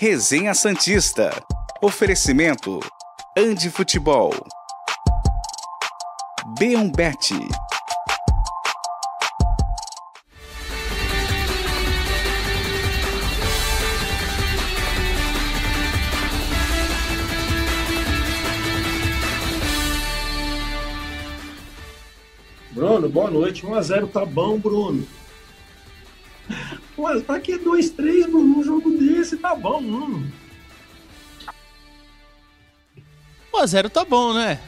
Resenha Santista. Oferecimento. Andi Futebol. B1Bet. Bruno, boa noite. 1x0 tá bom, Bruno. Mas pra que 2-3, Bruno? Um jogo desse tá bom, Bruno. 1x0 tá bom, né?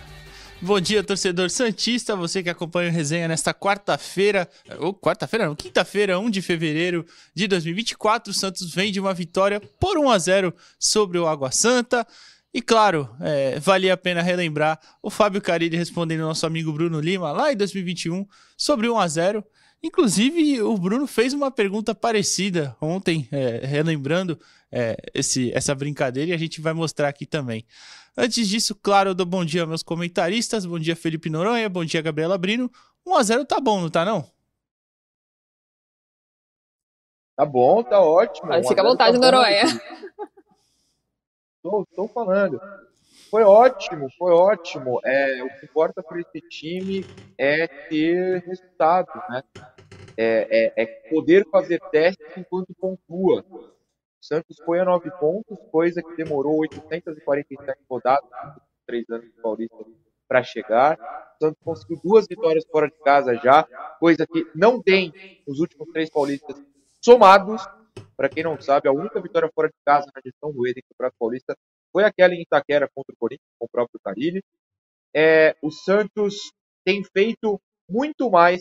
Bom dia, torcedor Santista, você que acompanha o resenha nesta quarta-feira, ou quarta-feira não, quinta-feira, 1 de fevereiro de 2024. O Santos vem de uma vitória por 1 a 0 sobre o Água Santa. E claro, é, valia a pena relembrar o Fábio Carilli respondendo ao nosso amigo Bruno Lima lá em 2021 sobre 1 a 0 Inclusive, o Bruno fez uma pergunta parecida ontem, é, relembrando é, esse, essa brincadeira, e a gente vai mostrar aqui também. Antes disso, claro, eu dou bom dia aos meus comentaristas. Bom dia, Felipe Noronha. Bom dia, Gabriela Brino. 1x0 tá bom, não tá não? Tá bom, tá ótimo. fica à vontade, tá Noronha. Estou, estou falando. Foi ótimo, foi ótimo. É, o que importa para esse time é ter resultados, né? É, é, é, poder fazer testes enquanto pontua. O Santos foi a nove pontos, coisa que demorou 847 rodadas, três anos de Paulista para chegar. O Santos conseguiu duas vitórias fora de casa já, coisa que não tem nos últimos três paulistas somados. Para quem não sabe, a única vitória fora de casa na gestão do Eden Campeonato Paulista foi aquela em Itaquera contra o Corinthians, com o próprio Carilli. É, o Santos tem feito muito mais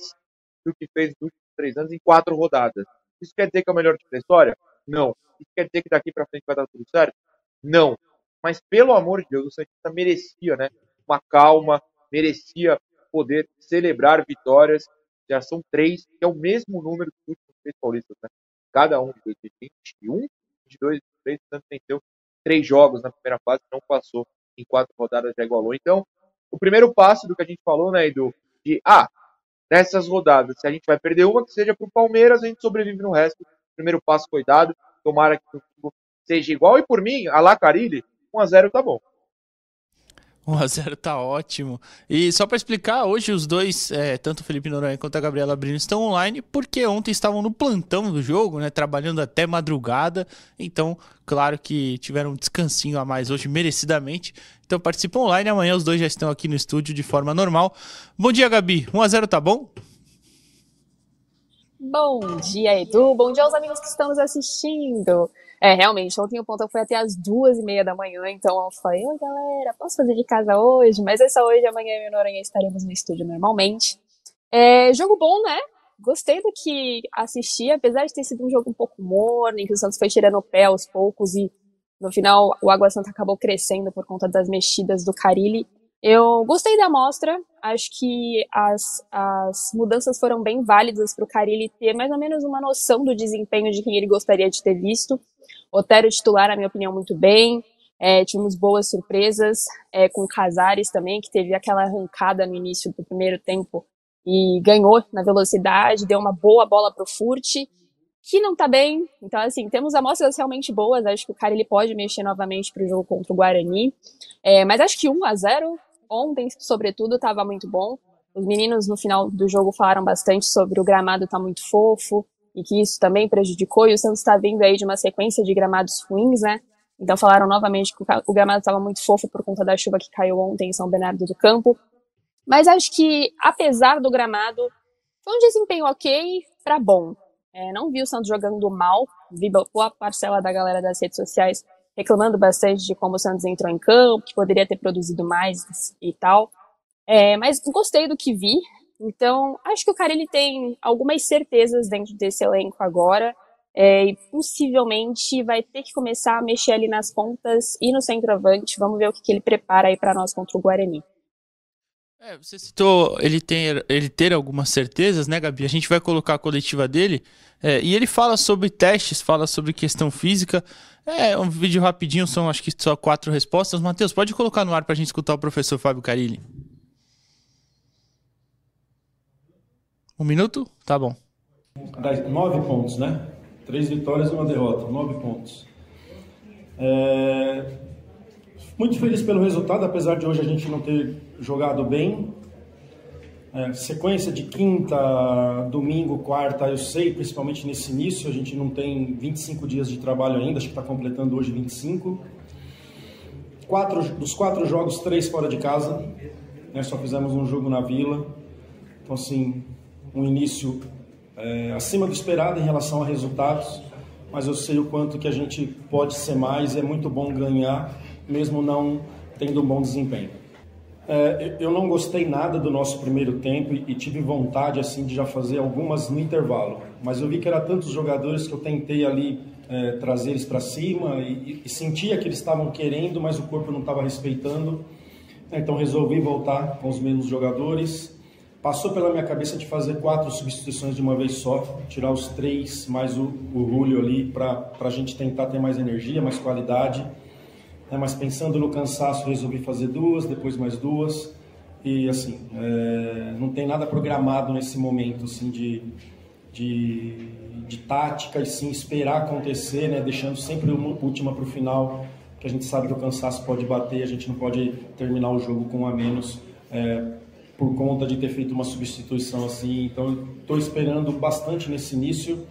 do que fez nos últimos três anos em quatro rodadas. Isso quer dizer que é o melhor time da história? Não. Isso quer dizer que daqui para frente vai dar tudo certo? Não. Mas, pelo amor de Deus, o Santista merecia né, uma calma, merecia poder celebrar vitórias. Já são três, que é o mesmo número dos últimos três paulistas. Né? Cada um de 2021, 22, 23, o Santos venceu três jogos na primeira fase, não passou em quatro rodadas, já igualou. Então, o primeiro passo do que a gente falou, né, Edu, de, ah, nessas rodadas, se a gente vai perder uma, que seja para o Palmeiras, a gente sobrevive no resto. O primeiro passo foi dado, tomara que o seja igual, e por mim, a Lacarilli, 1x0 tá bom. 1x0 tá ótimo. E só para explicar, hoje os dois, é, tanto o Felipe Noronha quanto a Gabriela Brino, estão online porque ontem estavam no plantão do jogo, né? Trabalhando até madrugada. Então, claro que tiveram um descansinho a mais hoje, merecidamente. Então participam online. Amanhã os dois já estão aqui no estúdio de forma normal. Bom dia, Gabi. 1x0 tá bom? Bom dia, Edu. Bom dia aos amigos que estão nos assistindo. É, realmente, ontem o ponto foi até as duas e meia da manhã, então eu falei, oi galera, posso fazer de casa hoje? Mas só hoje, amanhã eu e Noronha estaremos no estúdio normalmente. É, jogo bom, né? Gostei do que assisti, apesar de ter sido um jogo um pouco morno, em que o Santos foi tirando o pé aos poucos e no final o Água Santa acabou crescendo por conta das mexidas do Carilli. Eu gostei da amostra, acho que as, as mudanças foram bem válidas para o Carilli ter mais ou menos uma noção do desempenho de quem ele gostaria de ter visto. Otero titular, na minha opinião, muito bem. É, tivemos boas surpresas é, com Casares também, que teve aquela arrancada no início do primeiro tempo e ganhou na velocidade, deu uma boa bola para o Furt, que não está bem. Então, assim, temos amostras realmente boas. Acho que o cara ele pode mexer novamente para o jogo contra o Guarani. É, mas acho que 1 a 0 ontem, sobretudo, estava muito bom. Os meninos no final do jogo falaram bastante sobre o gramado tá muito fofo, e que isso também prejudicou, e o Santos está vindo aí de uma sequência de gramados ruins, né? Então falaram novamente que o gramado estava muito fofo por conta da chuva que caiu ontem em São Bernardo do Campo. Mas acho que, apesar do gramado, foi um desempenho ok para bom. É, não vi o Santos jogando mal, vi boa parcela da galera das redes sociais reclamando bastante de como o Santos entrou em campo, que poderia ter produzido mais e tal. É, mas gostei do que vi, então, acho que o cara ele tem algumas certezas dentro desse elenco agora. É, e possivelmente vai ter que começar a mexer ali nas pontas e no centroavante. Vamos ver o que, que ele prepara aí para nós contra o Guarani. É, você citou ele, tem, ele ter algumas certezas, né, Gabi? A gente vai colocar a coletiva dele é, e ele fala sobre testes, fala sobre questão física. É um vídeo rapidinho, são acho que só quatro respostas. Matheus, pode colocar no ar para a gente escutar o professor Fábio Carilli. Um minuto? Tá bom. nove pontos, né? Três vitórias e uma derrota, nove pontos. É... Muito feliz pelo resultado, apesar de hoje a gente não ter jogado bem. É, sequência de quinta, domingo, quarta, eu sei, principalmente nesse início, a gente não tem 25 dias de trabalho ainda, acho que está completando hoje 25. Quatro, dos quatro jogos, três fora de casa, né, só fizemos um jogo na Vila. Então, assim, um início é, acima do esperado em relação a resultados, mas eu sei o quanto que a gente pode ser mais, é muito bom ganhar, mesmo não tendo um bom desempenho. É, eu não gostei nada do nosso primeiro tempo e, tive vontade assim de já fazer algumas no intervalo, mas eu vi que era tantos jogadores que eu tentei ali é, trazer eles para cima e, e, sentia que eles estavam querendo, mas o corpo não estava respeitando. Então resolvi voltar com os mesmos jogadores. Passou pela minha cabeça de fazer quatro substituições de uma vez só, tirar os três mais o, o Julio ali para a gente tentar ter mais energia, mais qualidade. Né? Mas pensando no cansaço, resolvi fazer duas, depois mais duas. E assim, é, não tem nada programado nesse momento assim, de, de, de tática e sim esperar acontecer, né? deixando sempre uma última para o final, que a gente sabe que o cansaço pode bater, a gente não pode terminar o jogo com um a menos. É, por conta de ter feito uma substituição assim. Então, estou esperando bastante nesse início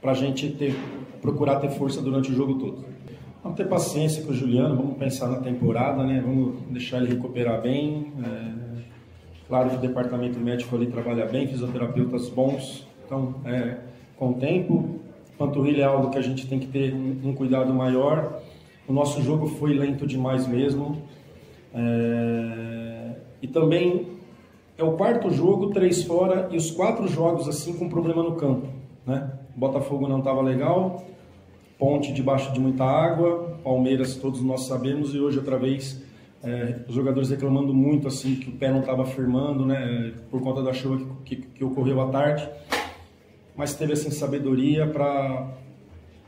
para a gente ter, procurar ter força durante o jogo todo. Vamos ter paciência com o Juliano, vamos pensar na temporada, né? Vamos deixar ele recuperar bem. É, claro que o departamento médico ali trabalha bem, fisioterapeutas bons. Então, é, com o tempo, panturrilha é algo que a gente tem que ter um, cuidado maior. O nosso jogo foi lento demais mesmo. É, e também é o quarto jogo, três fora, e os quatro jogos assim com problema no campo. Né? Botafogo não estava legal, Ponte debaixo de muita água, Palmeiras todos nós sabemos, e hoje outra vez é, os jogadores reclamando muito assim que o pé não estava firmando, né, por conta da chuva que, que, que ocorreu à tarde, mas teve assim sabedoria para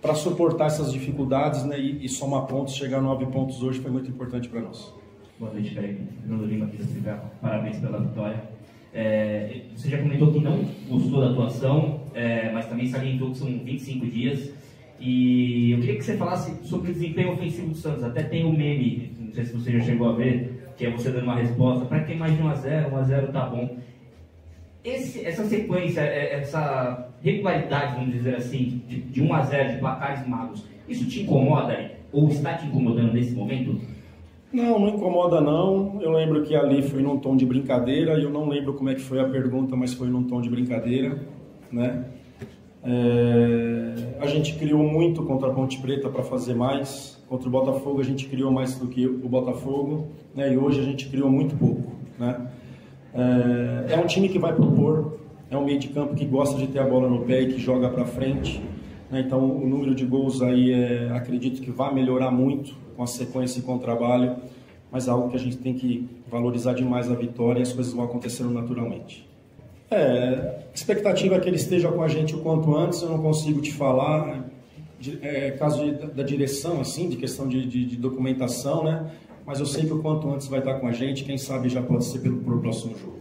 para suportar essas dificuldades, né, e, e somar pontos, chegar a nove pontos hoje foi muito importante para nós. Boa noite, Felipe. Fernando Lima aqui da CBA. Parabéns pela vitória. É, você já comentou que não gostou da atuação, é, mas também salientou que são 25 dias. E eu queria que você falasse sobre o desempenho ofensivo do Santos. Até tem um meme, não sei se você já chegou a ver, que é você dando uma resposta. Para quem mais de 1x0, 1x0 tá bom. Esse, essa sequência, é, essa regularidade, vamos dizer assim, de, de 1x0, de placares magos, isso te incomoda ou está te incomodando nesse momento? Não, não incomoda não. Eu lembro que ali foi num tom de brincadeira e eu não lembro como é que foi a pergunta, mas foi num tom de brincadeira, né? É, a gente criou muito contra a Ponte Preta para fazer mais. Contra o Botafogo a gente criou mais do que o Botafogo, né? E hoje a gente criou muito pouco, né? É, é um time que vai propor, é um meio de campo que gosta de ter a bola no pé e que joga para frente. Né? Então o número de gols aí é, acredito que vai melhorar muito com a sequência e com o trabalho, mas é algo que a gente tem que valorizar demais a vitória e as coisas vão acontecendo naturalmente. É, expectativa é que ele esteja com a gente o quanto antes, eu não consigo te falar, é, caso de, da direção, assim, de questão de, de, de, documentação, né? Mas eu sei que o quanto antes vai estar com a gente, quem sabe já pode ser pelo, pelo próximo jogo.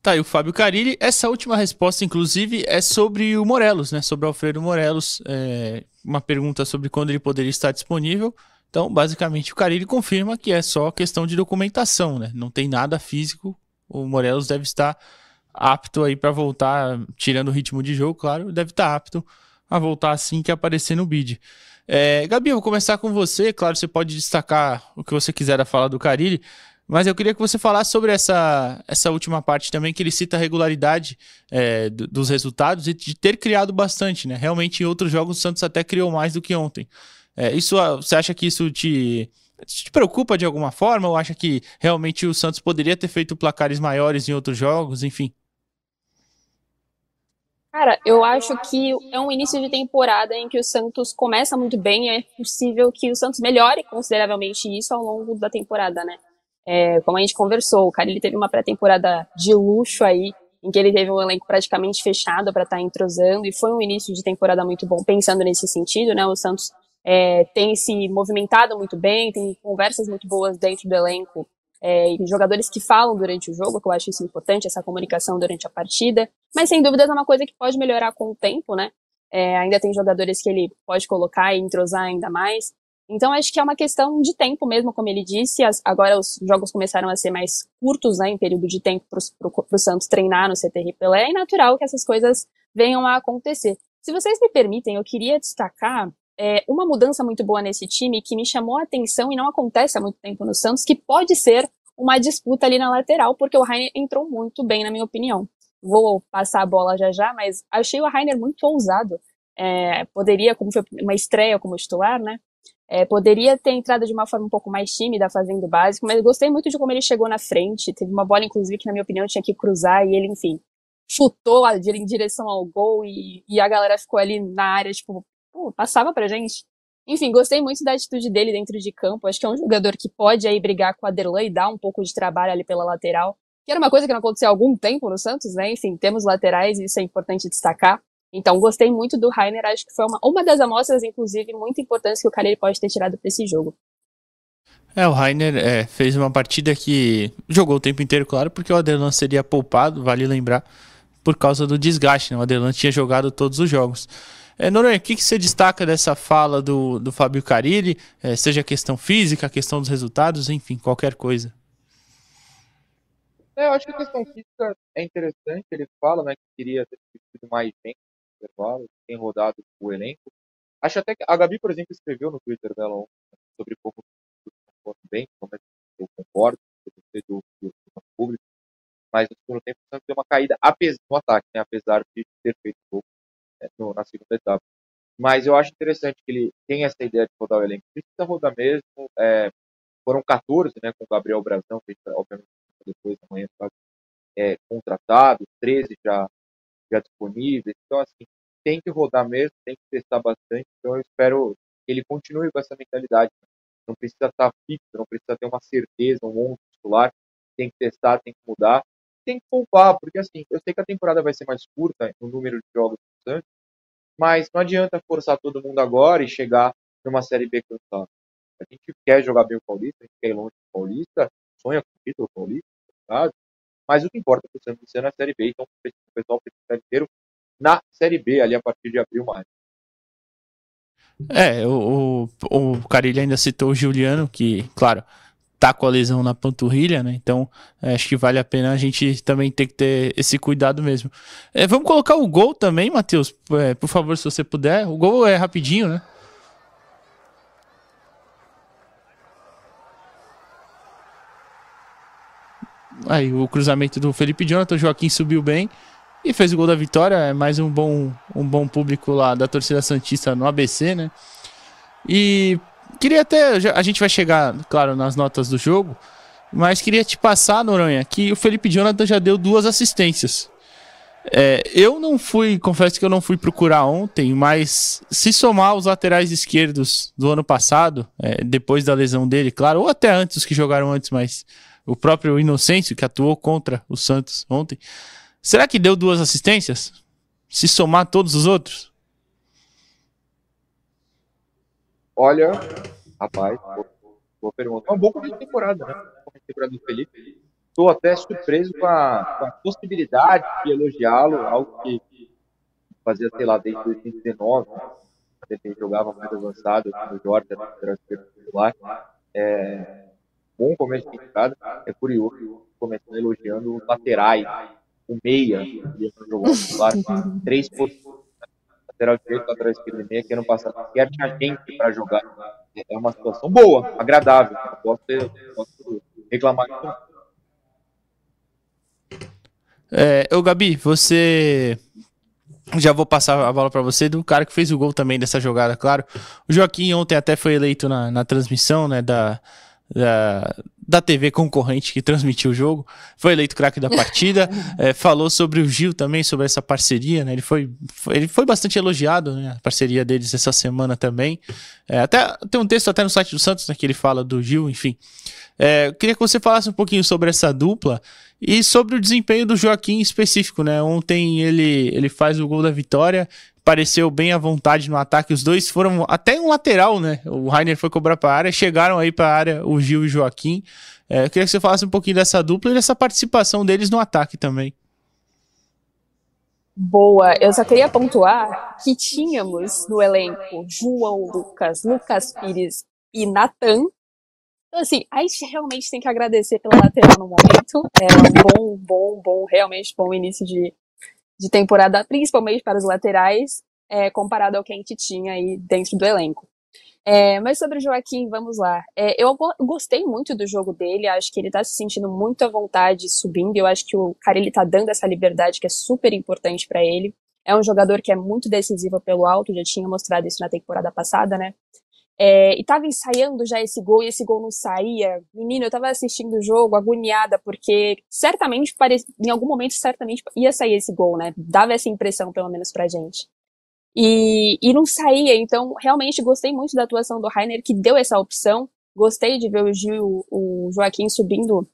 Tá, e o Fábio Carilli, essa última resposta, inclusive, é sobre o Morelos, né? Sobre o Alfredo Morelos, é, uma pergunta sobre quando ele poderia estar disponível. Então, basicamente, o Carilli confirma que é só questão de documentação, né? Não tem nada físico o Morelos deve estar apto aí para voltar, tirando o ritmo de jogo, claro, deve estar apto a voltar assim que aparecer no bid. É, Gabi, eu vou começar com você. Claro, você pode destacar o que você quiser a falar do Carilli, mas eu queria que você falasse sobre essa, essa última parte também, que ele cita a regularidade é, dos resultados e de ter criado bastante, né? Realmente, em outros jogos, o Santos até criou mais do que ontem. É, isso, você acha que isso te te preocupa de alguma forma ou acha que realmente o Santos poderia ter feito placares maiores em outros jogos, enfim? Cara, eu acho que é um início de temporada em que o Santos começa muito bem, é possível que o Santos melhore consideravelmente isso ao longo da temporada, né? É, como a gente conversou, o cara ele teve uma pré-temporada de luxo aí, em que ele teve um elenco praticamente fechado para estar tá entrosando e foi um início de temporada muito bom pensando nesse sentido, né? O Santos é, tem se movimentado muito bem, tem conversas muito boas dentro do elenco, é, jogadores que falam durante o jogo, que eu acho isso importante, essa comunicação durante a partida. Mas sem dúvidas é uma coisa que pode melhorar com o tempo, né? É, ainda tem jogadores que ele pode colocar e entrosar ainda mais. Então acho que é uma questão de tempo mesmo, como ele disse. As, agora os jogos começaram a ser mais curtos, né, em período de tempo para o Santos treinar no CTR Pelé. É natural que essas coisas venham a acontecer. Se vocês me permitem, eu queria destacar é, uma mudança muito boa nesse time que me chamou a atenção e não acontece há muito tempo no Santos, que pode ser uma disputa ali na lateral, porque o Rainer entrou muito bem, na minha opinião. Vou passar a bola já já, mas achei o Rainer muito ousado. É, poderia, como foi uma estreia como titular, né? É, poderia ter entrado de uma forma um pouco mais tímida, fazendo o básico, mas gostei muito de como ele chegou na frente. Teve uma bola, inclusive, que na minha opinião tinha que cruzar e ele, enfim, chutou em direção ao gol e, e a galera ficou ali na área, tipo, passava pra gente. Enfim, gostei muito da atitude dele dentro de campo. Acho que é um jogador que pode aí brigar com a Aderlan e dar um pouco de trabalho ali pela lateral. Que era uma coisa que não aconteceu há algum tempo no Santos, né? Enfim, temos laterais e isso é importante destacar. Então, gostei muito do Rainer, acho que foi uma, uma das amostras, inclusive, muito importantes que o Caleri pode ter tirado para esse jogo. É, o Rainer é, fez uma partida que jogou o tempo inteiro, claro, porque o Adelan seria poupado, vale lembrar, por causa do desgaste. Né? O Adelan tinha jogado todos os jogos. É, Noronha, o que, que você destaca dessa fala do, do Fábio Carilli, é, seja a questão física, a questão dos resultados, enfim, qualquer coisa? É, eu acho que a questão física é interessante. Ele fala né, que queria ter tido mais gente intervalo, tem rodado o elenco. Acho até que a Gabi, por exemplo, escreveu no Twitter dela ontem sobre como bem, como é que eu concordo, eu do, do, do público, mas no segundo tempo o Santos deu uma caída apesar, no ataque, né, apesar de ter feito pouco né, no, na segunda etapa. Mas eu acho interessante que ele tem essa ideia de rodar o elenco. Precisa rodar mesmo. É, foram 14, né, com o Gabriel Brazão, que obviamente depois da manhã é, contratado, 13 já já disponíveis. Então, assim, tem que rodar mesmo, tem que testar bastante. Então, eu espero que ele continue com essa mentalidade. Não precisa estar fixo, não precisa ter uma certeza, um 11 titular. Tem que testar, tem que mudar. Tem que poupar, porque assim, eu sei que a temporada vai ser mais curta no número de jogos Santos, mas não adianta forçar todo mundo agora e chegar numa Série B cansado. A gente quer jogar bem o Paulista, a gente quer ir longe do Paulista, sonha com o título Paulista, sabe? Mas o que importa para o Santos é na Série B, então o pessoal precisa inteiro na Série B, ali a partir de abril, maio. É, o, o, o Carilho ainda citou o Juliano, que, claro, tá com a lesão na panturrilha, né? Então, é, acho que vale a pena a gente também ter que ter esse cuidado mesmo. É, vamos colocar o gol também, Matheus, é, por favor, se você puder. O gol é rapidinho, né? Aí o cruzamento do Felipe Jonathan, Joaquim subiu bem e fez o gol da vitória. É mais um bom, um bom público lá da torcida Santista no ABC, né? E queria até. A gente vai chegar, claro, nas notas do jogo, mas queria te passar, Noronha, que o Felipe Jonathan já deu duas assistências. É, eu não fui, confesso que eu não fui procurar ontem, mas se somar os laterais esquerdos do ano passado, é, depois da lesão dele, claro, ou até antes os que jogaram antes, mas o próprio Inocêncio, que atuou contra o Santos ontem. Será que deu duas assistências? Se somar todos os outros? Olha, rapaz, boa pergunta. É um bom começo de temporada, né? Começo de temporada do Felipe. Estou até surpreso com a, com a possibilidade de elogiá-lo, algo que fazia, sei lá, desde 2019, né? ele jogava mais avançado, o Jorge era titular. É, bom começo de temporada. É curioso, começando elogiando os laterais, o meia, que jogou titular, três posições, lateral direito, lateral esquerdo e meia, que ano passado sequer tinha gente para jogar. É uma situação boa, agradável. Posso, posso reclamar disso. É, ô Gabi, você já vou passar a bola para você do cara que fez o gol também dessa jogada, claro. O Joaquim ontem até foi eleito na, na transmissão, né, da, da, da TV concorrente que transmitiu o jogo, foi eleito craque da partida, é, falou sobre o Gil também, sobre essa parceria, né? Ele foi, foi ele foi bastante elogiado, né? A parceria deles essa semana também. É, até tem um texto até no site do Santos, né, que ele fala do Gil, enfim. É, queria que você falasse um pouquinho sobre essa dupla e sobre o desempenho do Joaquim específico, né? Ontem ele, ele faz o gol da vitória pareceu bem à vontade no ataque. Os dois foram até um lateral, né? O Rainer foi cobrar para a área, chegaram aí para a área o Gil e o Joaquim. É, eu queria que você falasse um pouquinho dessa dupla e dessa participação deles no ataque também. Boa, eu só queria pontuar que tínhamos no elenco João Lucas, Lucas Pires e Natan. Então, assim, a gente realmente tem que agradecer pela lateral no momento. É um bom, bom, bom, realmente bom início de, de temporada, principalmente para os laterais, é, comparado ao que a gente tinha aí dentro do elenco. É, mas sobre o Joaquim, vamos lá. É, eu gostei muito do jogo dele, acho que ele tá se sentindo muito à vontade subindo, eu acho que o cara ele tá dando essa liberdade que é super importante para ele. É um jogador que é muito decisivo pelo alto, já tinha mostrado isso na temporada passada, né? É, e tava ensaiando já esse gol e esse gol não saía. Menino, eu tava assistindo o jogo agoniada, porque certamente, pare... em algum momento, certamente ia sair esse gol, né? Dava essa impressão, pelo menos pra gente. E, e não saía, então realmente gostei muito da atuação do Rainer, que deu essa opção. Gostei de ver o Gil, o Joaquim subindo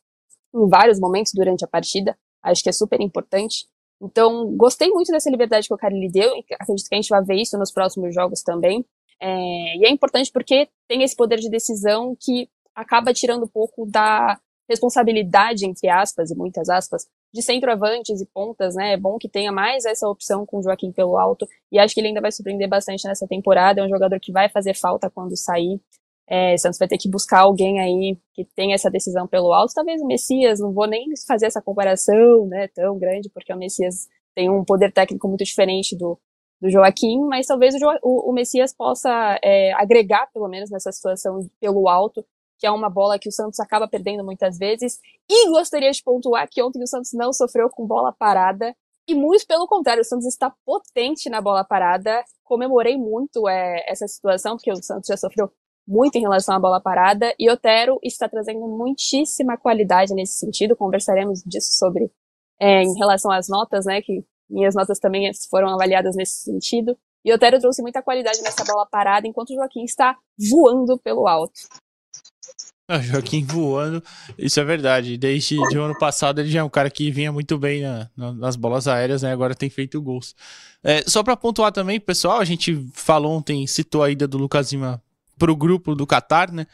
em vários momentos durante a partida. Acho que é super importante. Então, gostei muito dessa liberdade que o cara lhe deu. Acredito que a gente vai ver isso nos próximos jogos também. É, e é importante porque tem esse poder de decisão que acaba tirando um pouco da responsabilidade, entre aspas, e muitas aspas, de centroavantes e pontas, né? É bom que tenha mais essa opção com o Joaquim pelo alto. E acho que ele ainda vai surpreender bastante nessa temporada. É um jogador que vai fazer falta quando sair. É, Santos vai ter que buscar alguém aí que tenha essa decisão pelo alto. Talvez o Messias, não vou nem fazer essa comparação, né, tão grande, porque o Messias tem um poder técnico muito diferente do, do Joaquim, mas talvez o, jo o, o Messias possa é, agregar, pelo menos nessa situação pelo alto, que é uma bola que o Santos acaba perdendo muitas vezes. E gostaria de pontuar que ontem o Santos não sofreu com bola parada. E muito pelo contrário, o Santos está potente na bola parada. Comemorei muito é, essa situação, porque o Santos já sofreu muito em relação à bola parada. E Otero está trazendo muitíssima qualidade nesse sentido. Conversaremos disso sobre é, em relação às notas, né? Que minhas notas também foram avaliadas nesse sentido. E Otero trouxe muita qualidade nessa bola parada, enquanto o Joaquim está voando pelo alto. Ah, Joaquim voando, isso é verdade. Desde o ano passado ele já é um cara que vinha muito bem na, na, nas bolas aéreas, né? Agora tem feito gols. É, só para pontuar também, pessoal, a gente falou ontem, citou a ida do Lucas Lima pro grupo do Qatar, né?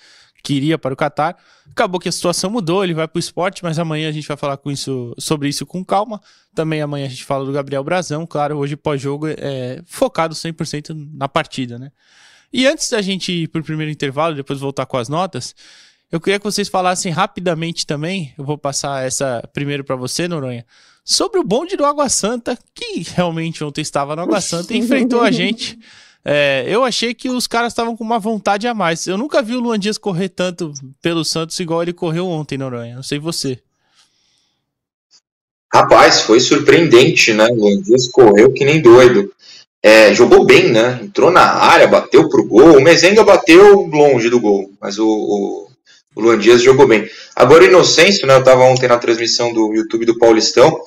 Que iria para o Qatar. Acabou que a situação mudou, ele vai para o esporte, mas amanhã a gente vai falar com isso, sobre isso com calma. Também amanhã a gente fala do Gabriel Brazão, claro, hoje pós-jogo é focado 100% na partida, né? E antes da gente ir pro primeiro intervalo, depois voltar com as notas, eu queria que vocês falassem rapidamente também, eu vou passar essa primeiro para você, Noronha, sobre o bonde do Água Santa, que realmente ontem estava no Água Santa e enfrentou a gente. É, eu achei que os caras estavam com uma vontade a mais. Eu nunca vi o Luan Dias correr tanto pelo Santos igual ele correu ontem, Noronha. Não sei você. Rapaz, foi surpreendente, né? O Luan Dias correu que nem doido. É, jogou bem, né? Entrou na área, bateu pro gol. O Mezenga bateu longe do gol, mas o, o, o Luan Dias jogou bem. Agora, o Inocêncio, né? Eu tava ontem na transmissão do YouTube do Paulistão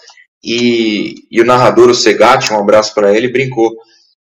e, e o narrador, o Segatti, um abraço para ele, brincou.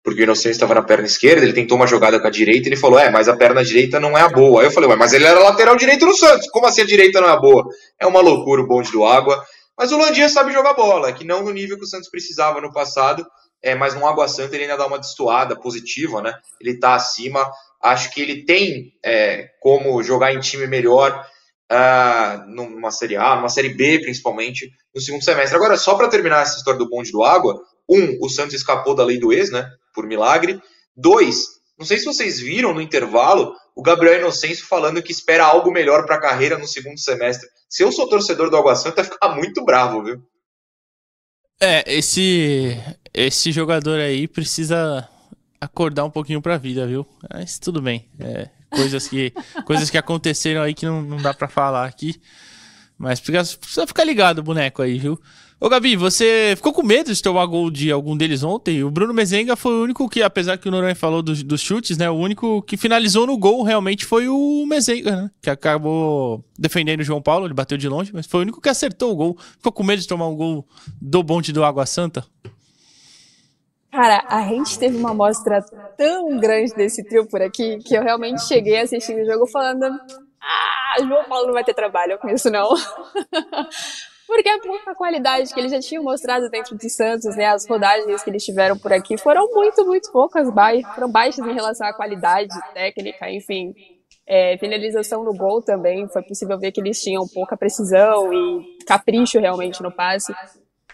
Porque o Inocêncio estava na perna esquerda, ele tentou uma jogada com a direita e ele falou: É, mas a perna direita não é a boa. Aí eu falei: mas ele era lateral direito no Santos, como assim a direita não é a boa? É uma loucura o bonde do água. Mas o Luan Dias sabe jogar bola, que não no nível que o Santos precisava no passado é, mas no Água Santa ele ainda dá uma destoada positiva, né? Ele está acima. Acho que ele tem é, como jogar em time melhor uh, numa Série A, numa Série B, principalmente, no segundo semestre. Agora, só para terminar essa história do bonde do Água, um, o Santos escapou da lei do ex, né? Por milagre. Dois, não sei se vocês viram no intervalo o Gabriel Inocêncio falando que espera algo melhor para a carreira no segundo semestre. Se eu sou torcedor do Água Santa, ficar muito bravo, viu? É, esse esse jogador aí precisa acordar um pouquinho pra vida, viu? Mas tudo bem. É, coisas, que, coisas que aconteceram aí que não, não dá pra falar aqui. Mas precisa, precisa ficar ligado boneco aí, viu? Ô Gabi, você ficou com medo de tomar gol de algum deles ontem? O Bruno Mezenga foi o único que, apesar que o Noronha falou dos, dos chutes, né? O único que finalizou no gol realmente foi o Mezenga, né? Que acabou defendendo o João Paulo, ele bateu de longe, mas foi o único que acertou o gol. Ficou com medo de tomar um gol do bonde do Água Santa? Cara, a gente teve uma amostra tão grande desse trio por aqui que eu realmente cheguei assistindo o jogo falando: Ah, João Paulo não vai ter trabalho com isso, não. porque a pouca qualidade que eles já tinham mostrado dentro de Santos, né, as rodagens que eles tiveram por aqui foram muito, muito poucas, foram baixas em relação à qualidade técnica, enfim. É, finalização no gol também, foi possível ver que eles tinham pouca precisão e capricho realmente no passe.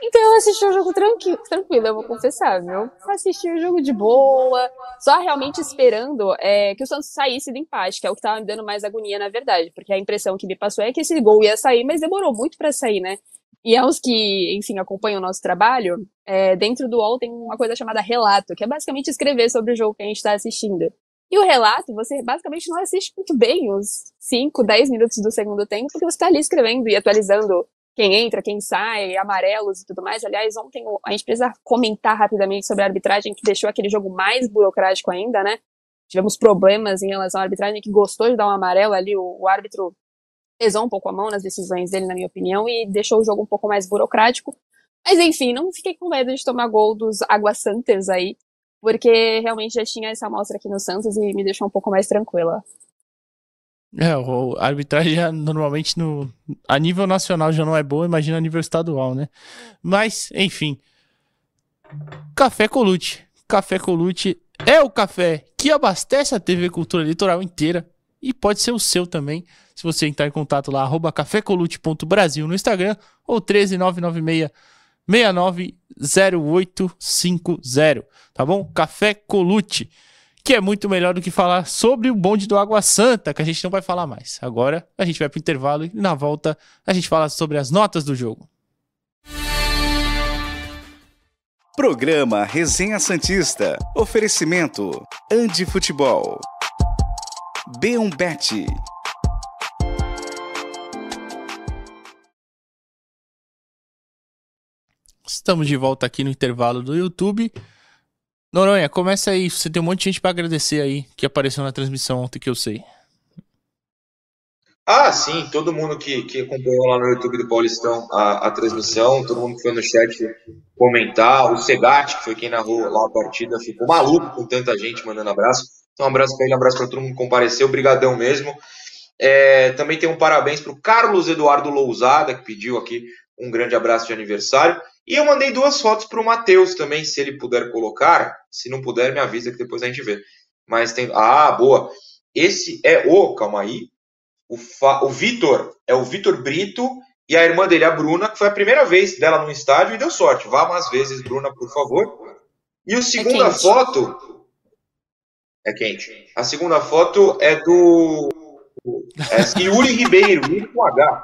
Então eu assisti o jogo tranquilo, tranquilo, eu vou confessar, viu? Assisti o jogo de boa, só realmente esperando é, que o Santos saísse do empate, que é o que tava me dando mais agonia, na verdade, porque a impressão que me passou é que esse gol ia sair, mas demorou muito para sair, né? E aos que, enfim, acompanham o nosso trabalho, é, dentro do UOL tem uma coisa chamada relato, que é basicamente escrever sobre o jogo que a gente está assistindo. E o relato, você basicamente não assiste muito bem os 5, 10 minutos do segundo tempo, porque você está ali escrevendo e atualizando quem entra, quem sai, amarelos e tudo mais. Aliás, ontem a gente precisa comentar rapidamente sobre a arbitragem que deixou aquele jogo mais burocrático ainda, né? Tivemos problemas em relação à arbitragem que gostou de dar um amarelo ali, o, o árbitro pesou um pouco a mão nas decisões dele, na minha opinião, e deixou o jogo um pouco mais burocrático. Mas enfim, não fiquei com medo de tomar gol dos Águas Santas aí, porque realmente já tinha essa amostra aqui no Santos e me deixou um pouco mais tranquila. É, a arbitragem já, normalmente no, a nível nacional já não é boa, imagina a nível estadual, né? Mas, enfim. Café Colute. Café Colute é o café que abastece a TV Cultura Litoral inteira e pode ser o seu também, se você entrar em contato lá, arroba cafécolute.brasil no Instagram ou 13996 690850, tá bom? Café Colute que é muito melhor do que falar sobre o bonde do Água Santa, que a gente não vai falar mais. Agora a gente vai pro intervalo e na volta a gente fala sobre as notas do jogo. Programa Resenha Santista. Oferecimento Andi Futebol. B1Bet. Estamos de volta aqui no intervalo do YouTube. Noronha, começa aí. Você tem um monte de gente para agradecer aí que apareceu na transmissão ontem que eu sei. Ah, sim, todo mundo que, que acompanhou lá no YouTube do Paulistão a, a transmissão, todo mundo que foi no chat comentar, o Segatti, que foi quem narrou lá a partida, ficou maluco com tanta gente mandando abraço. Então, um abraço para ele, um abraço para todo mundo que compareceu, obrigadão mesmo. É, também tem um parabéns para o Carlos Eduardo Lousada, que pediu aqui um grande abraço de aniversário. E eu mandei duas fotos para o Matheus também, se ele puder colocar. Se não puder, me avisa que depois a gente vê. Mas tem. Ah, boa. Esse é o. Calma aí. O, Fa... o Vitor. É o Vitor Brito. E a irmã dele, a Bruna, que foi a primeira vez dela no estádio e deu sorte. Vá mais vezes, Bruna, por favor. E a segunda é foto. É quente. A segunda foto é do. É Yuri Ribeiro, Yuri com H.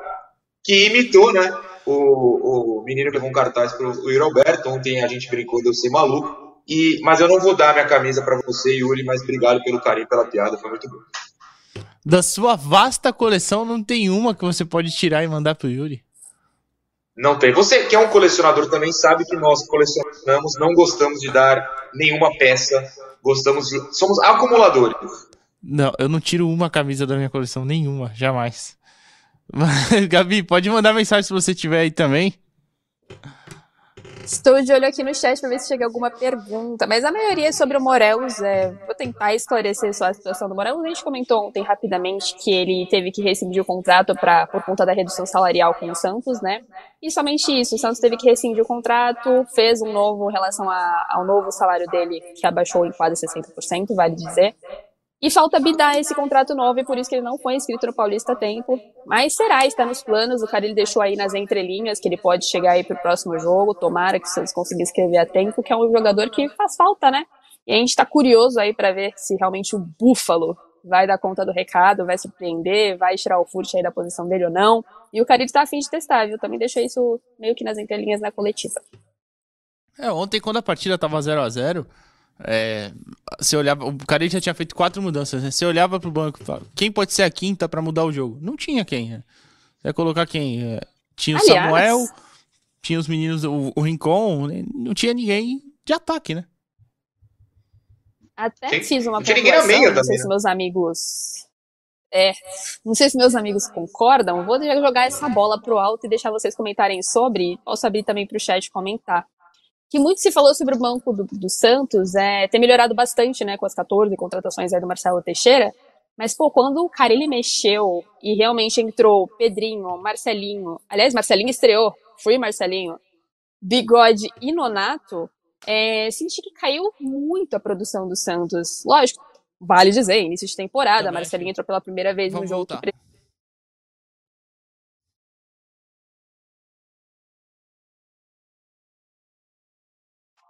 Que imitou, né? O, o menino levou um cartaz para o Yuri Alberto. Ontem a gente brincou de eu ser maluco. E, mas eu não vou dar minha camisa para você, Yuri, mas obrigado pelo carinho, pela piada, foi muito bom. Da sua vasta coleção, não tem uma que você pode tirar e mandar pro Yuri? Não tem. Você que é um colecionador também sabe que nós colecionamos, não gostamos de dar nenhuma peça, gostamos de. Somos acumuladores. Não, eu não tiro uma camisa da minha coleção, nenhuma, jamais. Gabi, pode mandar mensagem se você tiver aí também. Estou de olho aqui no chat para ver se chega alguma pergunta, mas a maioria é sobre o Morelos. É, vou tentar esclarecer só a situação do Morelos. A gente comentou ontem rapidamente que ele teve que rescindir o contrato pra, por conta da redução salarial com o Santos, né? E somente isso, o Santos teve que rescindir o contrato, fez um novo em relação a, ao novo salário dele, que abaixou em quase 60%, vale dizer. E falta bidar esse contrato novo, e por isso que ele não foi inscrito no Paulista a tempo. Mas será, está nos planos. O cara ele deixou aí nas entrelinhas que ele pode chegar aí pro próximo jogo. Tomara que o Santos consiga escrever a tempo, que é um jogador que faz falta, né? E a gente está curioso aí para ver se realmente o Búfalo vai dar conta do recado, vai surpreender, vai tirar o Furt aí da posição dele ou não. E o Carille tá afim de testar, viu? Também deixei isso meio que nas entrelinhas na coletiva. É, ontem quando a partida tava 0 a 0 é, você olhava, o cara já tinha feito quatro mudanças. Né? Você olhava pro banco e falava, quem pode ser a quinta para mudar o jogo? Não tinha quem. Né? Você ia colocar quem? É, tinha o Aliás, Samuel, tinha os meninos, o, o Rincon, né? não tinha ninguém de ataque, né? Até fiz uma pontuação, meia, não sei se meus amigos. É, não sei se meus amigos concordam. Vou jogar essa bola pro alto e deixar vocês comentarem sobre. Posso abrir também pro chat comentar que muito se falou sobre o banco do, do Santos é, ter melhorado bastante, né, com as 14 contratações aí do Marcelo Teixeira. Mas, pô, quando o cara ele mexeu e realmente entrou Pedrinho, Marcelinho, aliás, Marcelinho estreou, fui Marcelinho, Bigode e Nonato, é, senti que caiu muito a produção do Santos. Lógico, vale dizer, início de temporada, Também. Marcelinho entrou pela primeira vez Vamos no jogo voltar. que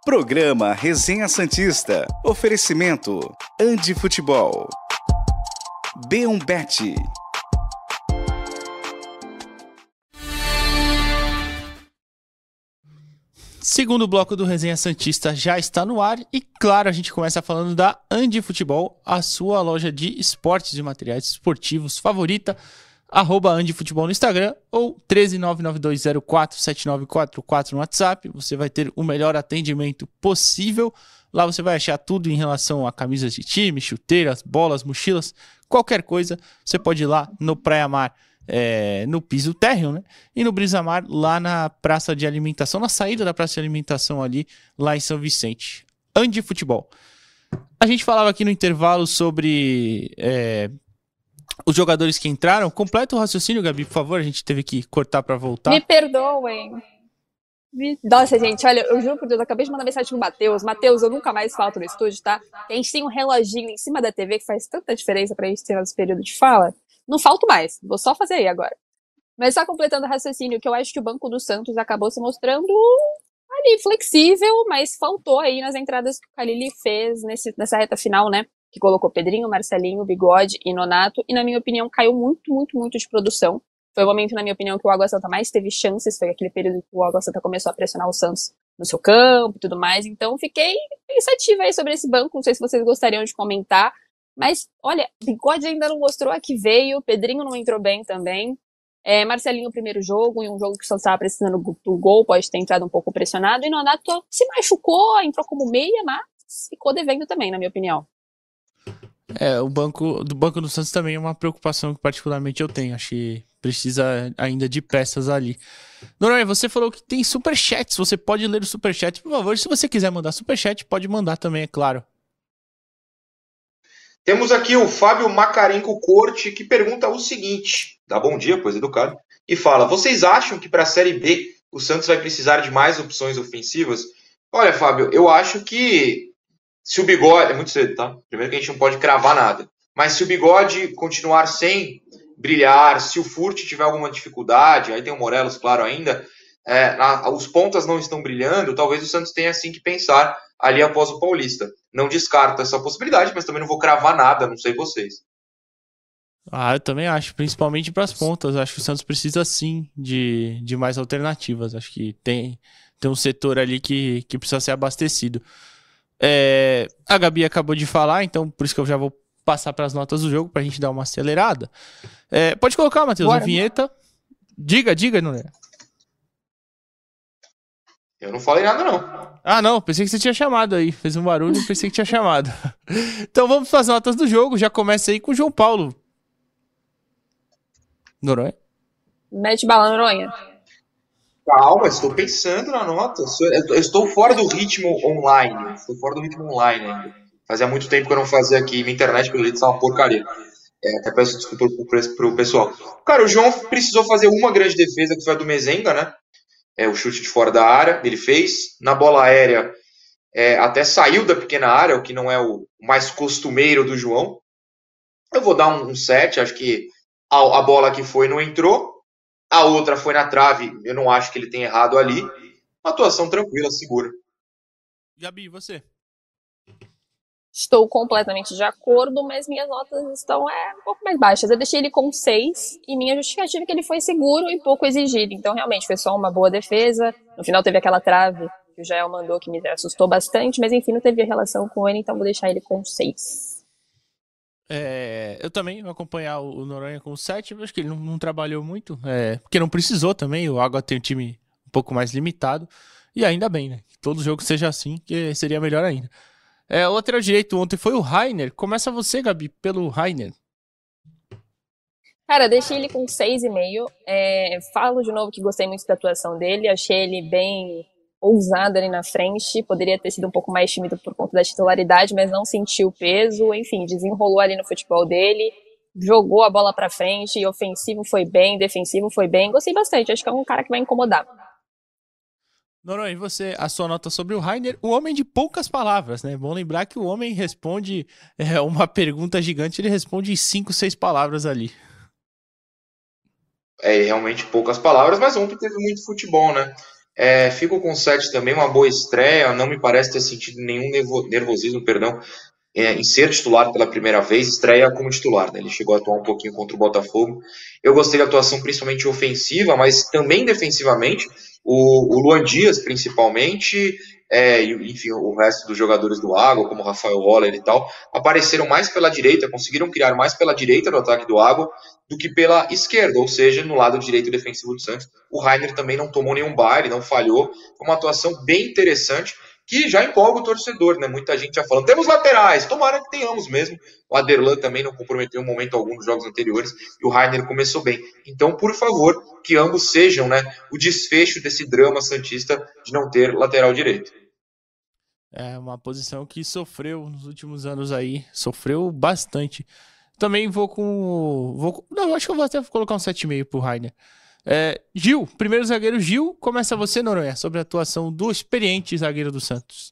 Programa Resenha Santista. Oferecimento Andi Futebol. B1Bet. Segundo bloco do Resenha Santista já está no ar e, claro, a gente começa falando da Andi Futebol, a sua loja de esportes e materiais esportivos favorita, arroba Andi Futebol no Instagram ou 13992047944 no WhatsApp. Você vai ter o melhor atendimento possível. Lá você vai achar tudo em relação a camisas de time, chuteiras, bolas, mochilas, qualquer coisa. Você pode ir lá no Praia Mar é, no piso térreo, né? E no Brisamar, lá na praça de alimentação, na saída da praça de alimentação ali, lá em São Vicente. Ande Futebol. A gente falava aqui no intervalo sobre é, os jogadores que entraram. Completa o raciocínio, Gabi, por favor. A gente teve que cortar para voltar. Me perdoem. Nossa, gente, olha, eu juro por Deus, eu acabei de mandar mensagem pro Matheus. Matheus, eu nunca mais falto no estúdio, tá? A gente tem um reloginho em cima da TV que faz tanta diferença pra gente ter nosso período de fala. Não falto mais, vou só fazer aí agora. Mas só completando o raciocínio, que eu acho que o Banco do Santos acabou se mostrando ali flexível, mas faltou aí nas entradas que o Kalili fez nesse, nessa reta final, né? Que colocou Pedrinho, Marcelinho, Bigode e Nonato, e na minha opinião caiu muito, muito, muito de produção. Foi o momento, na minha opinião, que o Água Santa mais teve chances, foi aquele período que o Água Santa começou a pressionar o Santos no seu campo e tudo mais. Então fiquei pensativa aí sobre esse banco, não sei se vocês gostariam de comentar. Mas, olha, Bigode ainda não mostrou a que veio, Pedrinho não entrou bem também. É, Marcelinho, primeiro jogo, em um jogo que só estava precisando do gol, pode ter entrado um pouco pressionado. E Nonato se machucou, entrou como meia, mas ficou devendo também, na minha opinião. É, o banco do Banco do Santos também é uma preocupação que particularmente eu tenho. Acho que precisa ainda de peças ali. Noronha, você falou que tem superchats. Você pode ler o superchat, por favor. Se você quiser mandar superchat, pode mandar também, é claro. Temos aqui o Fábio Macarenco Corte que pergunta o seguinte: dá bom dia, pois educado, e fala: Vocês acham que para a Série B o Santos vai precisar de mais opções ofensivas? Olha, Fábio, eu acho que se o bigode. É muito cedo, tá? Primeiro que a gente não pode cravar nada. Mas se o bigode continuar sem brilhar, se o Furt tiver alguma dificuldade, aí tem o Morelos, claro, ainda, é, os pontas não estão brilhando, talvez o Santos tenha assim que pensar ali após o Paulista. Não descarto essa possibilidade, mas também não vou cravar nada, não sei vocês. Ah, eu também acho, principalmente para as pontas. Acho que o Santos precisa sim de, de mais alternativas. Acho que tem, tem um setor ali que, que precisa ser abastecido. É, a Gabi acabou de falar, então por isso que eu já vou passar para as notas do jogo para a gente dar uma acelerada. É, pode colocar, Matheus, a vinheta. Diga, diga, não é? Eu não falei nada, não. Ah, não, pensei que você tinha chamado aí. Fez um barulho e pensei que tinha chamado. então vamos para as notas do jogo. Já começa aí com o João Paulo. Noronha? Mete bala, Noronha. Calma, estou pensando na nota. Eu estou fora do ritmo online. Estou fora do ritmo online ainda. Fazia muito tempo que eu não fazia aqui. Minha internet, pelo jeito, está uma porcaria. É, até peço desculpa para o pessoal. Cara, o João precisou fazer uma grande defesa, que foi a do Mezenga, né? é, o chute de fora da área, ele fez. Na bola aérea, é, até saiu da pequena área, o que não é o mais costumeiro do João. Eu vou dar um, 7, acho que a, a, bola que foi não entrou, a outra foi na trave, eu não acho que ele tenha errado ali. Uma atuação tranquila, segura. Gabi, você? Estou completamente de acordo, mas minhas notas estão é, um pouco mais baixas. Eu deixei ele com 6 e minha justificativa é que ele foi seguro e pouco exigido. Então, realmente, foi só uma boa defesa. No final, teve aquela trave que o Jael mandou que me assustou bastante, mas enfim, não teve relação com ele, então vou deixar ele com 6. É, eu também vou acompanhar o Noronha com 7. Acho que ele não, não trabalhou muito, é, porque não precisou também. O Água tem um time um pouco mais limitado. E ainda bem, né? Que todo jogo seja assim, que seria melhor ainda. É, o lateral direito ontem foi o Rainer. Começa você, Gabi, pelo Rainer. Cara, deixei ele com 6,5. É, falo de novo que gostei muito da atuação dele. Achei ele bem ousado ali na frente. Poderia ter sido um pouco mais tímido por conta da titularidade, mas não sentiu o peso. Enfim, desenrolou ali no futebol dele. Jogou a bola pra frente. Ofensivo foi bem, defensivo foi bem. Gostei bastante. Acho que é um cara que vai incomodar. Noronha, e você, a sua nota sobre o Rainer, o homem de poucas palavras, né? Bom lembrar que o homem responde é, uma pergunta gigante, ele responde em cinco, seis palavras ali. É, realmente poucas palavras, mas ontem teve muito futebol, né? É, fico com 7 também, uma boa estreia. Não me parece ter sentido nenhum nervosismo, perdão, é, em ser titular pela primeira vez, estreia como titular. Né? Ele chegou a atuar um pouquinho contra o Botafogo. Eu gostei da atuação principalmente ofensiva, mas também defensivamente. O, o Luan Dias, principalmente, é, enfim, o resto dos jogadores do Água, como Rafael Waller e tal, apareceram mais pela direita, conseguiram criar mais pela direita do ataque do Água do que pela esquerda, ou seja, no lado direito defensivo do Santos. O Rainer também não tomou nenhum baile, não falhou. Foi uma atuação bem interessante que já empolga o torcedor, né? Muita gente já falando, temos laterais, tomara que tenhamos mesmo. O Aderlan também não comprometeu em momento algum nos jogos anteriores e o Rainer começou bem. Então, por favor, que ambos sejam, né, o desfecho desse drama santista de não ter lateral direito. É uma posição que sofreu nos últimos anos aí, sofreu bastante. Também vou com. Vou, não, acho que eu vou até colocar um 7,5 pro Rainer. É, Gil, primeiro zagueiro Gil, começa você, Noronha, sobre a atuação do experiente zagueiro do Santos.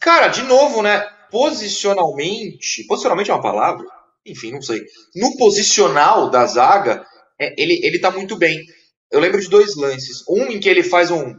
Cara, de novo, né? Posicionalmente. Posicionalmente é uma palavra? Enfim, não sei. No posicional da zaga, é, ele, ele tá muito bem. Eu lembro de dois lances. Um em que ele faz um,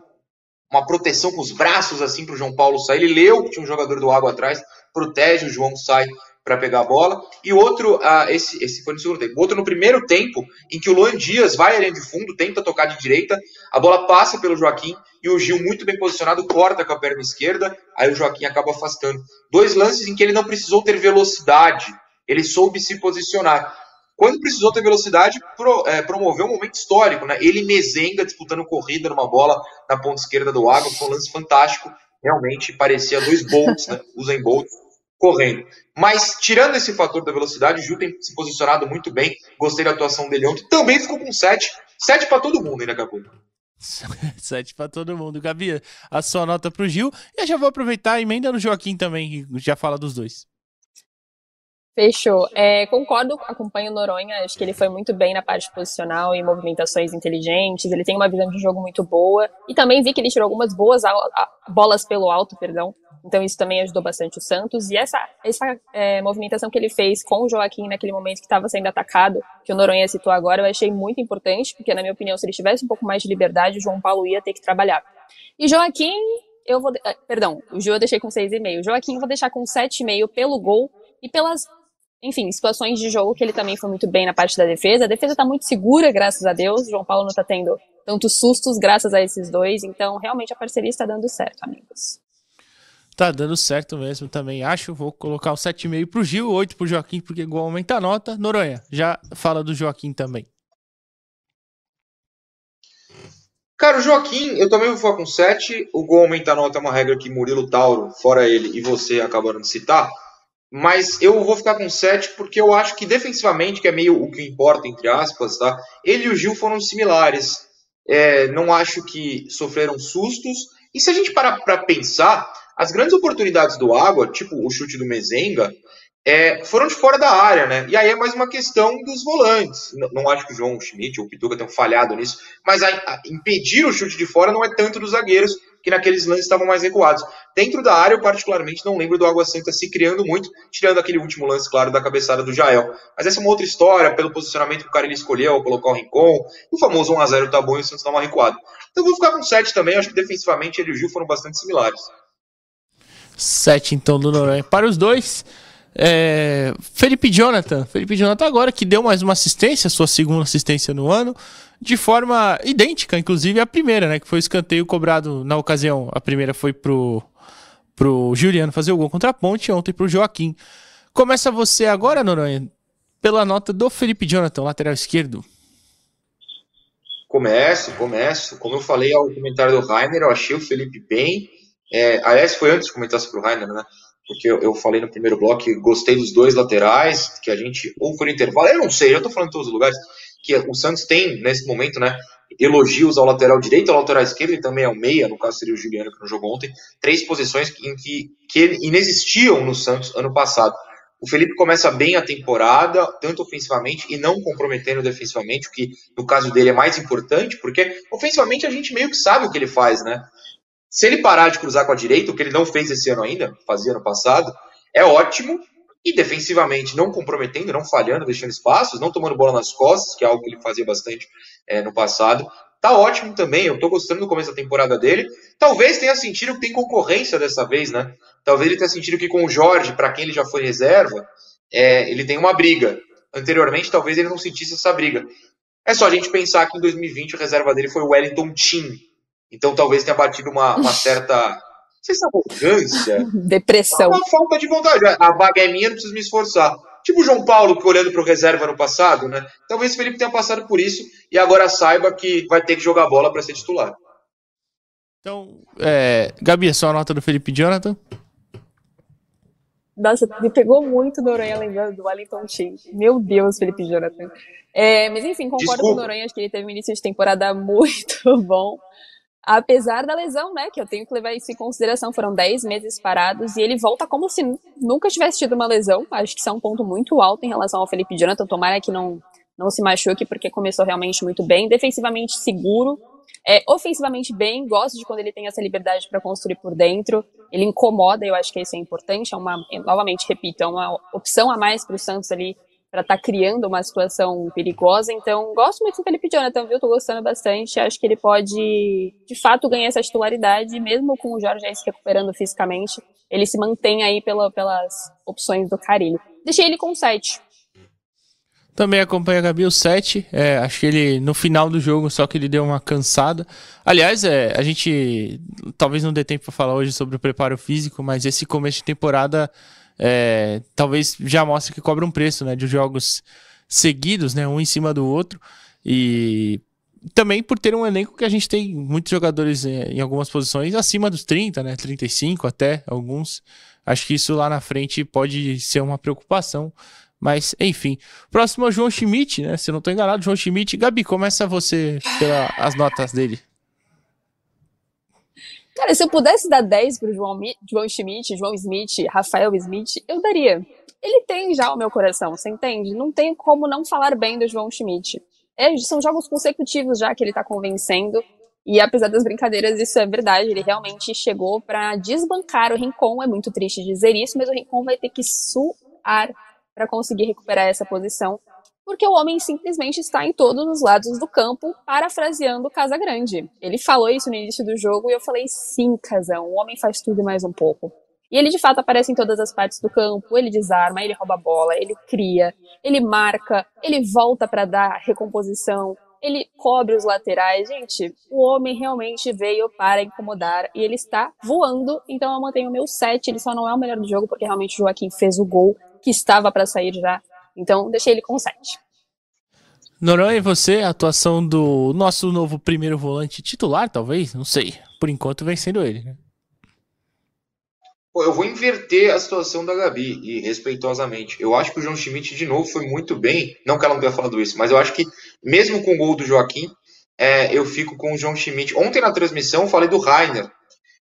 uma proteção com os braços assim para o João Paulo sair. Ele leu que tinha um jogador do Água atrás, protege, o João sai para pegar a bola. E outro, uh, esse, esse foi no segundo tempo. Outro no primeiro tempo, em que o Luan Dias vai à linha de fundo, tenta tocar de direita, a bola passa pelo Joaquim e o Gil, muito bem posicionado, corta com a perna esquerda, aí o Joaquim acaba afastando. Dois lances em que ele não precisou ter velocidade, ele soube se posicionar. Quando precisou ter velocidade, pro, é, promoveu um momento histórico, né? Ele Mezenga disputando corrida numa bola na ponta esquerda do Água, foi um lance fantástico. Realmente parecia dois bolts, né? Usain Bolt correndo. Mas, tirando esse fator da velocidade, o Gil tem se posicionado muito bem. Gostei da atuação dele ontem. Também ficou com 7. 7 para todo mundo, hein, a pouco. 7 para todo mundo. Gabi, a sua nota para o Gil. E eu já vou aproveitar e emenda no Joaquim também, que já fala dos dois. Fechou. É, concordo, acompanho o Noronha, acho que ele foi muito bem na parte posicional e movimentações inteligentes, ele tem uma visão de jogo muito boa, e também vi que ele tirou algumas boas bolas pelo alto, perdão, então isso também ajudou bastante o Santos, e essa, essa é, movimentação que ele fez com o Joaquim naquele momento que estava sendo atacado, que o Noronha citou agora, eu achei muito importante, porque na minha opinião, se ele tivesse um pouco mais de liberdade, o João Paulo ia ter que trabalhar. E Joaquim, eu vou, eh, perdão, o Gil eu deixei com 6,5, Joaquim eu vou deixar com 7,5 pelo gol, e pelas enfim, situações de jogo que ele também foi muito bem na parte da defesa. A defesa está muito segura, graças a Deus. O João Paulo não está tendo tantos sustos graças a esses dois. Então, realmente a parceria está dando certo, amigos. Tá dando certo mesmo também, acho. Vou colocar o 7,5 pro Gil, 8 pro Joaquim, porque igual aumenta a nota. Noronha, já fala do Joaquim também. Cara, o Joaquim, eu também vou falar com 7. O gol aumenta a nota é uma regra que Murilo Tauro, fora ele, e você acabaram de citar mas eu vou ficar com 7 porque eu acho que defensivamente, que é meio o que importa, entre aspas, tá? Ele e o Gil foram similares. É, não acho que sofreram sustos. E se a gente parar para pensar, as grandes oportunidades do Água, tipo o chute do Mezenga, é, foram de fora da área, né? E aí é mais uma questão dos volantes. Não, não acho que o João Schmidt ou o Pituca tenham falhado nisso, mas a, a impedir o chute de fora não é tanto dos zagueiros, que naqueles lances estavam mais recuados. Dentro da área, eu particularmente não lembro do Água Santa se criando muito, tirando aquele último lance, claro, da cabeçada do Jael. Mas essa é uma outra história, pelo posicionamento que o cara ele escolheu, colocar o Rincon. O famoso 1x0 tá bom e o Santos dá uma recuada. Então vou ficar com 7 também, acho que defensivamente ele e o Gil foram bastante similares. 7 então do Noronha. Para os dois, é, Felipe Jonathan. Felipe Jonathan agora que deu mais uma assistência, sua segunda assistência no ano de forma idêntica, inclusive a primeira, né? Que foi o escanteio cobrado na ocasião. A primeira foi pro, pro Juliano fazer o gol contra a Ponte, ontem pro Joaquim. Começa você agora, Noronha, pela nota do Felipe Jonathan, lateral esquerdo. Começo, começo. Como eu falei ao comentário do Rainer, eu achei o Felipe bem. É, aliás, foi antes de comentar sobre o Rainer, né? Porque eu, eu, falei no primeiro bloco que gostei dos dois laterais, que a gente, ou no intervalo, eu não sei, já tô falando em todos os lugares que o Santos tem nesse momento, né? Elogios ao lateral direito, ao lateral esquerdo e também ao meia, no caso seria o Juliano que não jogou ontem, três posições em que, que inexistiam no Santos ano passado. O Felipe começa bem a temporada, tanto ofensivamente e não comprometendo defensivamente, o que no caso dele é mais importante, porque ofensivamente a gente meio que sabe o que ele faz, né? Se ele parar de cruzar com a direita, o que ele não fez esse ano ainda, fazia ano passado, é ótimo, e defensivamente não comprometendo, não falhando, deixando espaços, não tomando bola nas costas, que é algo que ele fazia bastante é, no passado. tá ótimo também. Eu tô gostando do começo da temporada dele. Talvez tenha sentido que tem concorrência dessa vez, né? Talvez ele tenha sentido que com o Jorge, para quem ele já foi reserva, é, ele tem uma briga. Anteriormente, talvez ele não sentisse essa briga. É só a gente pensar que em 2020 a reserva dele foi o Wellington Tim. Então talvez tenha batido uma, uma certa. Não sei se é arrogância. Depressão. Uma falta de vontade. A vaga é minha, não preciso me esforçar. Tipo o João Paulo, que olhando para o reserva no passado, né? Talvez o Felipe tenha passado por isso e agora saiba que vai ter que jogar bola para ser titular. Então, é, Gabi, a sua nota do Felipe Jonathan? Nossa, me pegou muito Noronha lembrando do Wellington Tim. Meu Deus, Felipe Jonathan. É, mas enfim, concordo Desculpa. com o Noronha, acho que ele teve um início de temporada muito bom. Apesar da lesão, né, que eu tenho que levar isso em consideração, foram 10 meses parados e ele volta como se nunca tivesse tido uma lesão. Acho que isso é um ponto muito alto em relação ao Felipe Jonathan. Tomara que não, não se machuque, porque começou realmente muito bem. Defensivamente seguro, é, ofensivamente bem, gosto de quando ele tem essa liberdade para construir por dentro. Ele incomoda, eu acho que isso é importante. É uma, novamente, repito, é uma opção a mais para o Santos ali para estar tá criando uma situação perigosa. Então, gosto muito do Felipe Jonathan, viu? Tô gostando bastante. Acho que ele pode, de fato, ganhar essa titularidade, mesmo com o Jorge aí se recuperando fisicamente. Ele se mantém aí pela, pelas opções do Carilho. Deixei ele com 7. Também acompanha a Gabi o 7. É, acho que ele no final do jogo, só que ele deu uma cansada. Aliás, é, a gente talvez não dê tempo para falar hoje sobre o preparo físico, mas esse começo de temporada é, talvez já mostre que cobra um preço, né? De jogos seguidos, né? Um em cima do outro. E também por ter um elenco que a gente tem muitos jogadores em, algumas posições acima dos 30, né? 35 até alguns. Acho que isso lá na frente pode ser uma preocupação mas, enfim. Próximo é o João Schmidt, né? Se não estou enganado, João Schmidt. Gabi, começa você pelas notas dele. Cara, se eu pudesse dar 10 pro João, João Schmidt, João Smith, Rafael Smith, eu daria. Ele tem já o meu coração, você entende? Não tem como não falar bem do João Schmidt. É, são jogos consecutivos já que ele tá convencendo. E apesar das brincadeiras, isso é verdade. Ele realmente chegou para desbancar o Rincon. É muito triste dizer isso, mas o Rincon vai ter que suar para conseguir recuperar essa posição, porque o homem simplesmente está em todos os lados do campo, parafraseando Casa Grande. Ele falou isso no início do jogo e eu falei: sim, Casão, o homem faz tudo e mais um pouco. E ele de fato aparece em todas as partes do campo, ele desarma, ele rouba a bola, ele cria, ele marca, ele volta para dar recomposição, ele cobre os laterais. Gente, o homem realmente veio para incomodar e ele está voando, então eu mantenho o meu 7. Ele só não é o melhor do jogo porque realmente o Joaquim fez o gol que estava para sair já. Então, deixei ele com 7. Noronha, e você, a atuação do nosso novo primeiro volante titular, talvez? Não sei. Por enquanto vem sendo ele, né? Pô, eu vou inverter a situação da Gabi, e respeitosamente. Eu acho que o João Schmidt, de novo, foi muito bem. Não que ela não tenha falado isso, mas eu acho que, mesmo com o gol do Joaquim, é, eu fico com o João Schmidt. Ontem na transmissão eu falei do Rainer,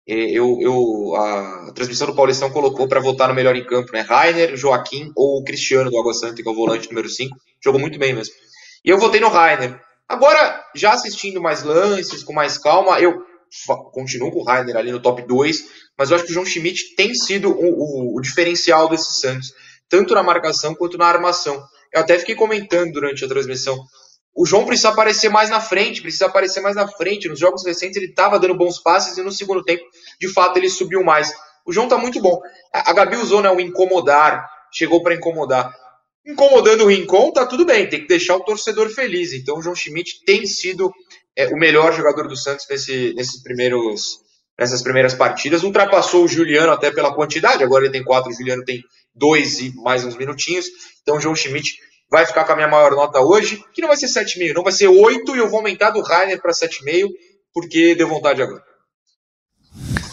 eu, eu, a transmissão do Paulistão colocou para votar no melhor em campo, né? Rainer, Joaquim ou o Cristiano do Água Santa, que é o volante número 5. Jogou muito bem mesmo. E eu votei no Rainer. Agora, já assistindo mais lances, com mais calma, eu continuo com o Rainer ali no top 2, mas eu acho que o João Schmidt tem sido o, o, o diferencial desses Santos, tanto na marcação quanto na armação. Eu até fiquei comentando durante a transmissão o João precisa aparecer mais na frente, precisa aparecer mais na frente. Nos jogos recentes ele estava dando bons passes e no segundo tempo, de fato, ele subiu mais. O João está muito bom. A Gabi usou né, o incomodar, chegou para incomodar. Incomodando o Rincon, tá tudo bem, tem que deixar o torcedor feliz. Então o João Schmidt tem sido é, o melhor jogador do Santos nesse, nesses primeiros, nessas primeiras partidas. Ultrapassou o Juliano até pela quantidade, agora ele tem quatro, o Juliano tem dois e mais uns minutinhos. Então o João Schmidt vai ficar com a minha maior nota hoje, que não vai ser 7,5, não vai ser 8 e eu vou aumentar do Rainer para 7,5, porque deu vontade agora.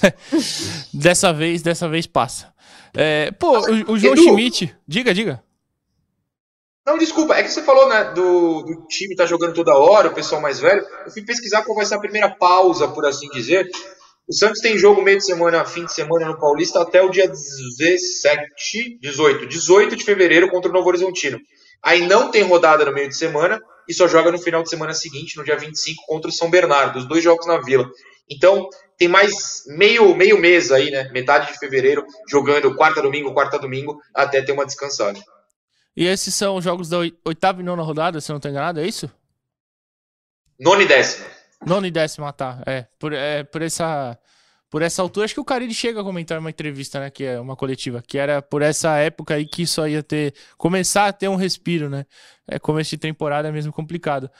dessa vez, dessa vez passa. É, pô, o, o João Edu, Schmidt, diga, diga. Não, desculpa, é que você falou, né, do, do time tá jogando toda hora, o pessoal mais velho. Eu fui pesquisar qual vai ser a primeira pausa, por assim dizer. O Santos tem jogo meio de semana, fim de semana no Paulista até o dia 17, 18, 18 de fevereiro contra o Novo Horizontino. Aí não tem rodada no meio de semana e só joga no final de semana seguinte, no dia 25, contra o São Bernardo, os dois jogos na Vila. Então, tem mais meio, meio mês aí, né? Metade de fevereiro, jogando quarta domingo, quarta domingo, até ter uma descansada. E esses são os jogos da oitava e nona rodada, se não tem enganado, é isso? Nona e décima. Nono e décimo, ah, tá. É, por, é, por essa por essa altura, acho que o Carilli chega a comentar em uma entrevista, né, que é uma coletiva, que era por essa época aí que isso ia ter, começar a ter um respiro, né, é, começo de temporada é mesmo complicado.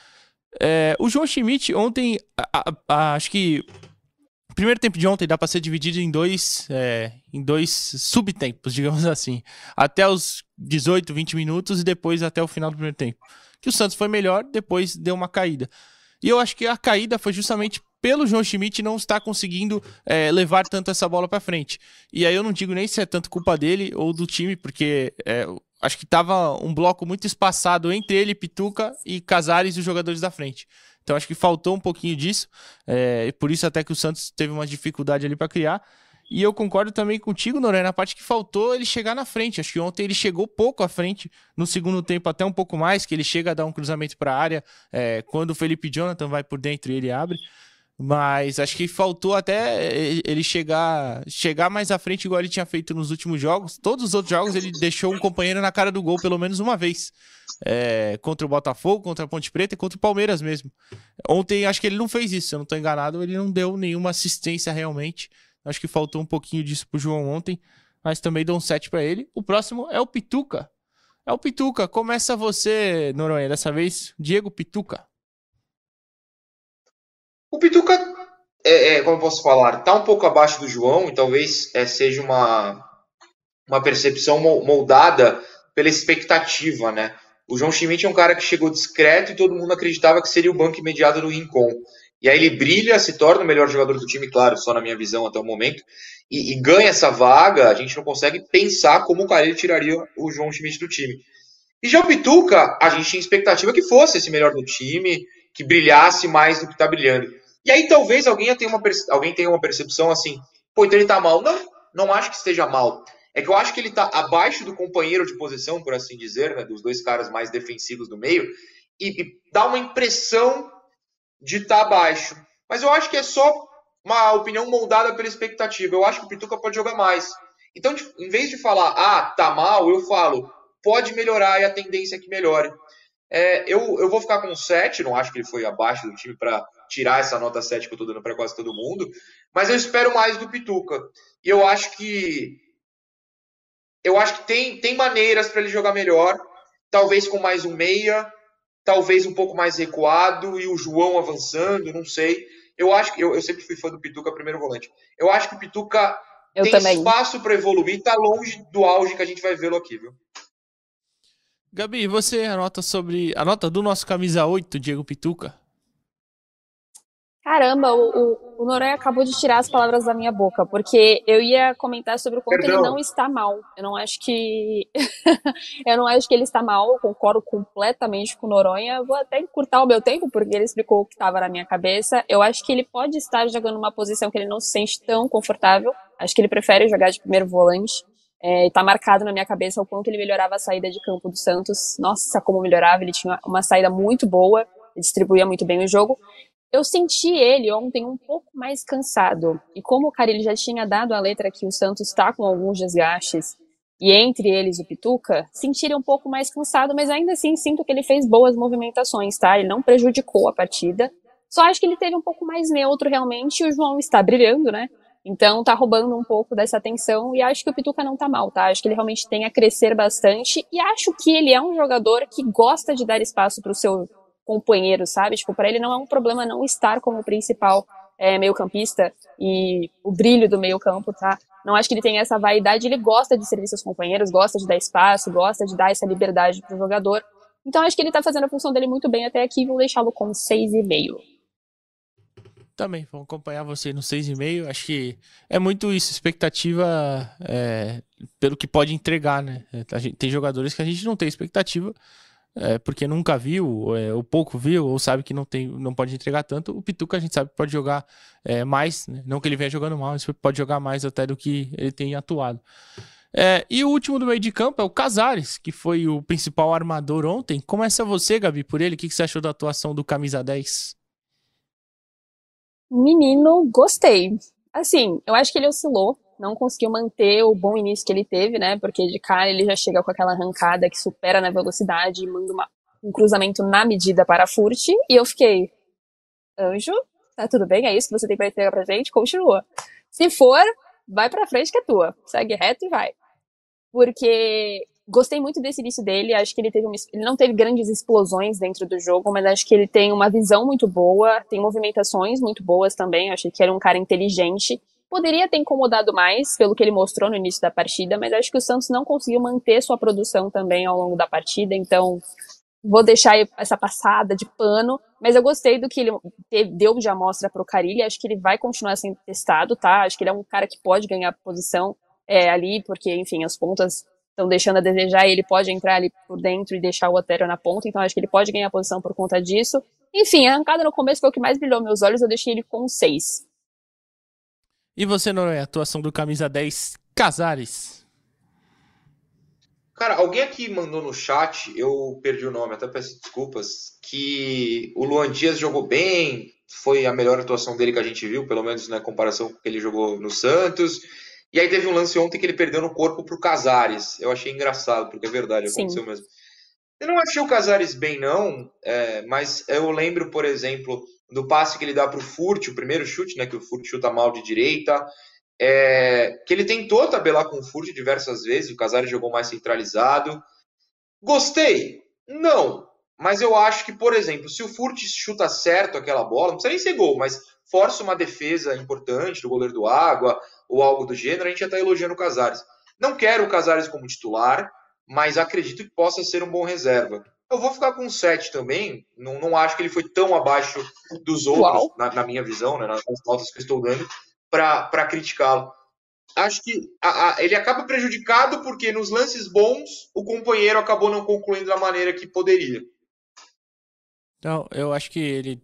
É, o João Schmidt ontem, a, a, a, acho que primeiro tempo de ontem dá para ser dividido em dois, é, em dois subtempos, digamos assim, até os 18, 20 minutos e depois até o final do primeiro tempo. Que o Santos foi melhor, depois deu uma caída. E eu acho que a caída foi justamente pelo João Schmidt não estar conseguindo é, levar tanto essa bola para frente. E aí eu não digo nem se é tanto culpa dele ou do time, porque é, acho que tava um bloco muito espaçado entre ele, Pituca e Casares e os jogadores da frente. Então acho que faltou um pouquinho disso, é, por isso até que o Santos teve uma dificuldade ali para criar. E eu concordo também contigo, Noronha, na parte que faltou ele chegar na frente. Acho que ontem ele chegou pouco à frente, no segundo tempo até um pouco mais, que ele chega a dar um cruzamento para a área, é, quando o Felipe Jonathan vai por dentro e ele abre. Mas acho que faltou até ele chegar chegar mais à frente, igual ele tinha feito nos últimos jogos. Todos os outros jogos ele deixou um companheiro na cara do gol pelo menos uma vez. É, contra o Botafogo, contra a Ponte Preta e contra o Palmeiras mesmo. Ontem acho que ele não fez isso, se eu não estou enganado, ele não deu nenhuma assistência realmente. Acho que faltou um pouquinho disso pro João ontem, mas também dou um 7 para ele. O próximo é o Pituca. É o Pituca. Começa você, Noronha, dessa vez. Diego Pituca. O Pituca, é, é, como posso falar, tá um pouco abaixo do João e talvez é, seja uma, uma percepção moldada pela expectativa, né? O João Schmidt é um cara que chegou discreto e todo mundo acreditava que seria o banco imediato do Rincon. E aí ele brilha, se torna o melhor jogador do time, claro, só na minha visão até o momento, e, e ganha essa vaga, a gente não consegue pensar como o Carilli tiraria o João Schmidt do time. E já o Pituca, a gente tinha expectativa que fosse esse melhor do time, que brilhasse mais do que está brilhando. E aí talvez alguém tenha, uma, alguém tenha uma percepção assim, pô, então ele tá mal. Não, não acho que esteja mal. É que eu acho que ele tá abaixo do companheiro de posição, por assim dizer, né, dos dois caras mais defensivos do meio, e, e dá uma impressão de estar tá abaixo. Mas eu acho que é só uma opinião moldada pela expectativa. Eu acho que o Pituca pode jogar mais. Então, em vez de falar, ah, tá mal, eu falo, pode melhorar e a tendência é que melhore. É, eu, eu vou ficar com 7, não acho que ele foi abaixo do time para tirar essa nota 7 que eu estou dando para quase todo mundo, mas eu espero mais do Pituca. E eu acho que eu acho que tem, tem maneiras para ele jogar melhor, talvez com mais um meia, talvez um pouco mais recuado e o João avançando, não sei. Eu acho que eu, eu sempre fui fã do Pituca primeiro volante. Eu acho que o Pituca eu tem também. espaço para evoluir, tá longe do auge que a gente vai vê-lo aqui, viu? Gabi, você anota sobre a nota do nosso camisa 8, Diego Pituca? Caramba, o, o, o Noronha acabou de tirar as palavras da minha boca, porque eu ia comentar sobre o quanto Perdão. ele não está mal. Eu não acho que. eu não acho que ele está mal, eu concordo completamente com o Noronha. Vou até encurtar o meu tempo, porque ele explicou o que estava na minha cabeça. Eu acho que ele pode estar jogando uma posição que ele não se sente tão confortável. Acho que ele prefere jogar de primeiro volante. É, tá marcado na minha cabeça o quanto ele melhorava a saída de campo do Santos. Nossa, como melhorava! Ele tinha uma saída muito boa, distribuía muito bem o jogo. Eu senti ele ontem um pouco mais cansado. E como o ele já tinha dado a letra que o Santos está com alguns desgastes, e entre eles o Pituca, senti ele um pouco mais cansado, mas ainda assim sinto que ele fez boas movimentações, tá? Ele não prejudicou a partida. Só acho que ele teve um pouco mais neutro realmente, e o João está brilhando, né? Então tá roubando um pouco dessa atenção e acho que o Pituca não tá mal, tá? Acho que ele realmente tem a crescer bastante e acho que ele é um jogador que gosta de dar espaço para o seu companheiro, sabe? Tipo, para ele não é um problema não estar como principal é, meio-campista e o brilho do meio-campo, tá? Não acho que ele tem essa vaidade, ele gosta de servir seus companheiros, gosta de dar espaço, gosta de dar essa liberdade pro jogador. Então acho que ele tá fazendo a função dele muito bem até aqui, vou deixá-lo com 6,5. Também, vamos acompanhar você no 6,5. Acho que é muito isso, expectativa é, pelo que pode entregar, né? Gente, tem jogadores que a gente não tem expectativa, é, porque nunca viu, é, ou pouco viu, ou sabe que não, tem, não pode entregar tanto, o Pituca a gente sabe que pode jogar é, mais, né? não que ele venha jogando mal, mas pode jogar mais até do que ele tem atuado. É, e o último do meio de campo é o Casares, que foi o principal armador ontem. Começa você, Gabi, por ele. O que, que você achou da atuação do camisa 10? Menino, gostei. Assim, eu acho que ele oscilou não conseguiu manter o bom início que ele teve, né? Porque de cara ele já chega com aquela arrancada que supera na velocidade e manda uma, um cruzamento na medida para a Furt. E eu fiquei, anjo, tá tudo bem, é isso que você tem pra entregar pra gente, continua. Se for, vai pra frente que é tua. Segue reto e vai. Porque gostei muito desse início dele, acho que ele teve uma, ele não teve grandes explosões dentro do jogo, mas acho que ele tem uma visão muito boa, tem movimentações muito boas também, achei que era um cara inteligente. Poderia ter incomodado mais pelo que ele mostrou no início da partida, mas acho que o Santos não conseguiu manter sua produção também ao longo da partida, então vou deixar essa passada de pano, mas eu gostei do que ele deu de amostra para o Carilli, acho que ele vai continuar sendo testado, tá? Acho que ele é um cara que pode ganhar posição é, ali, porque, enfim, as pontas estão deixando a desejar ele pode entrar ali por dentro e deixar o Otero na ponta, então acho que ele pode ganhar posição por conta disso. Enfim, a arrancada no começo foi o que mais brilhou meus olhos, eu deixei ele com 6. E você, Noronha, atuação do camisa 10, Casares? Cara, alguém aqui mandou no chat, eu perdi o nome, até peço desculpas, que o Luan Dias jogou bem, foi a melhor atuação dele que a gente viu, pelo menos na comparação com o que ele jogou no Santos. E aí teve um lance ontem que ele perdeu no corpo pro Casares. Eu achei engraçado, porque é verdade, aconteceu Sim. mesmo. Eu não achei o Casares bem, não, é, mas eu lembro, por exemplo, do passe que ele dá pro Furt, o primeiro chute, né? Que o Furt chuta mal de direita. É, que ele tentou tabelar com o Furt diversas vezes, o Casares jogou mais centralizado. Gostei? Não. Mas eu acho que, por exemplo, se o Furt chuta certo aquela bola, não precisa nem ser gol, mas força uma defesa importante do goleiro do Água, ou algo do gênero, a gente já está elogiando o Casares. Não quero o Casares como titular, mas acredito que possa ser um bom reserva. Eu vou ficar com 7 também. Não, não acho que ele foi tão abaixo dos outros, na, na, minha visão, né, nas notas que eu estou dando, para criticá-lo. Acho que a, a, ele acaba prejudicado porque nos lances bons o companheiro acabou não concluindo da maneira que poderia. Então, eu acho que ele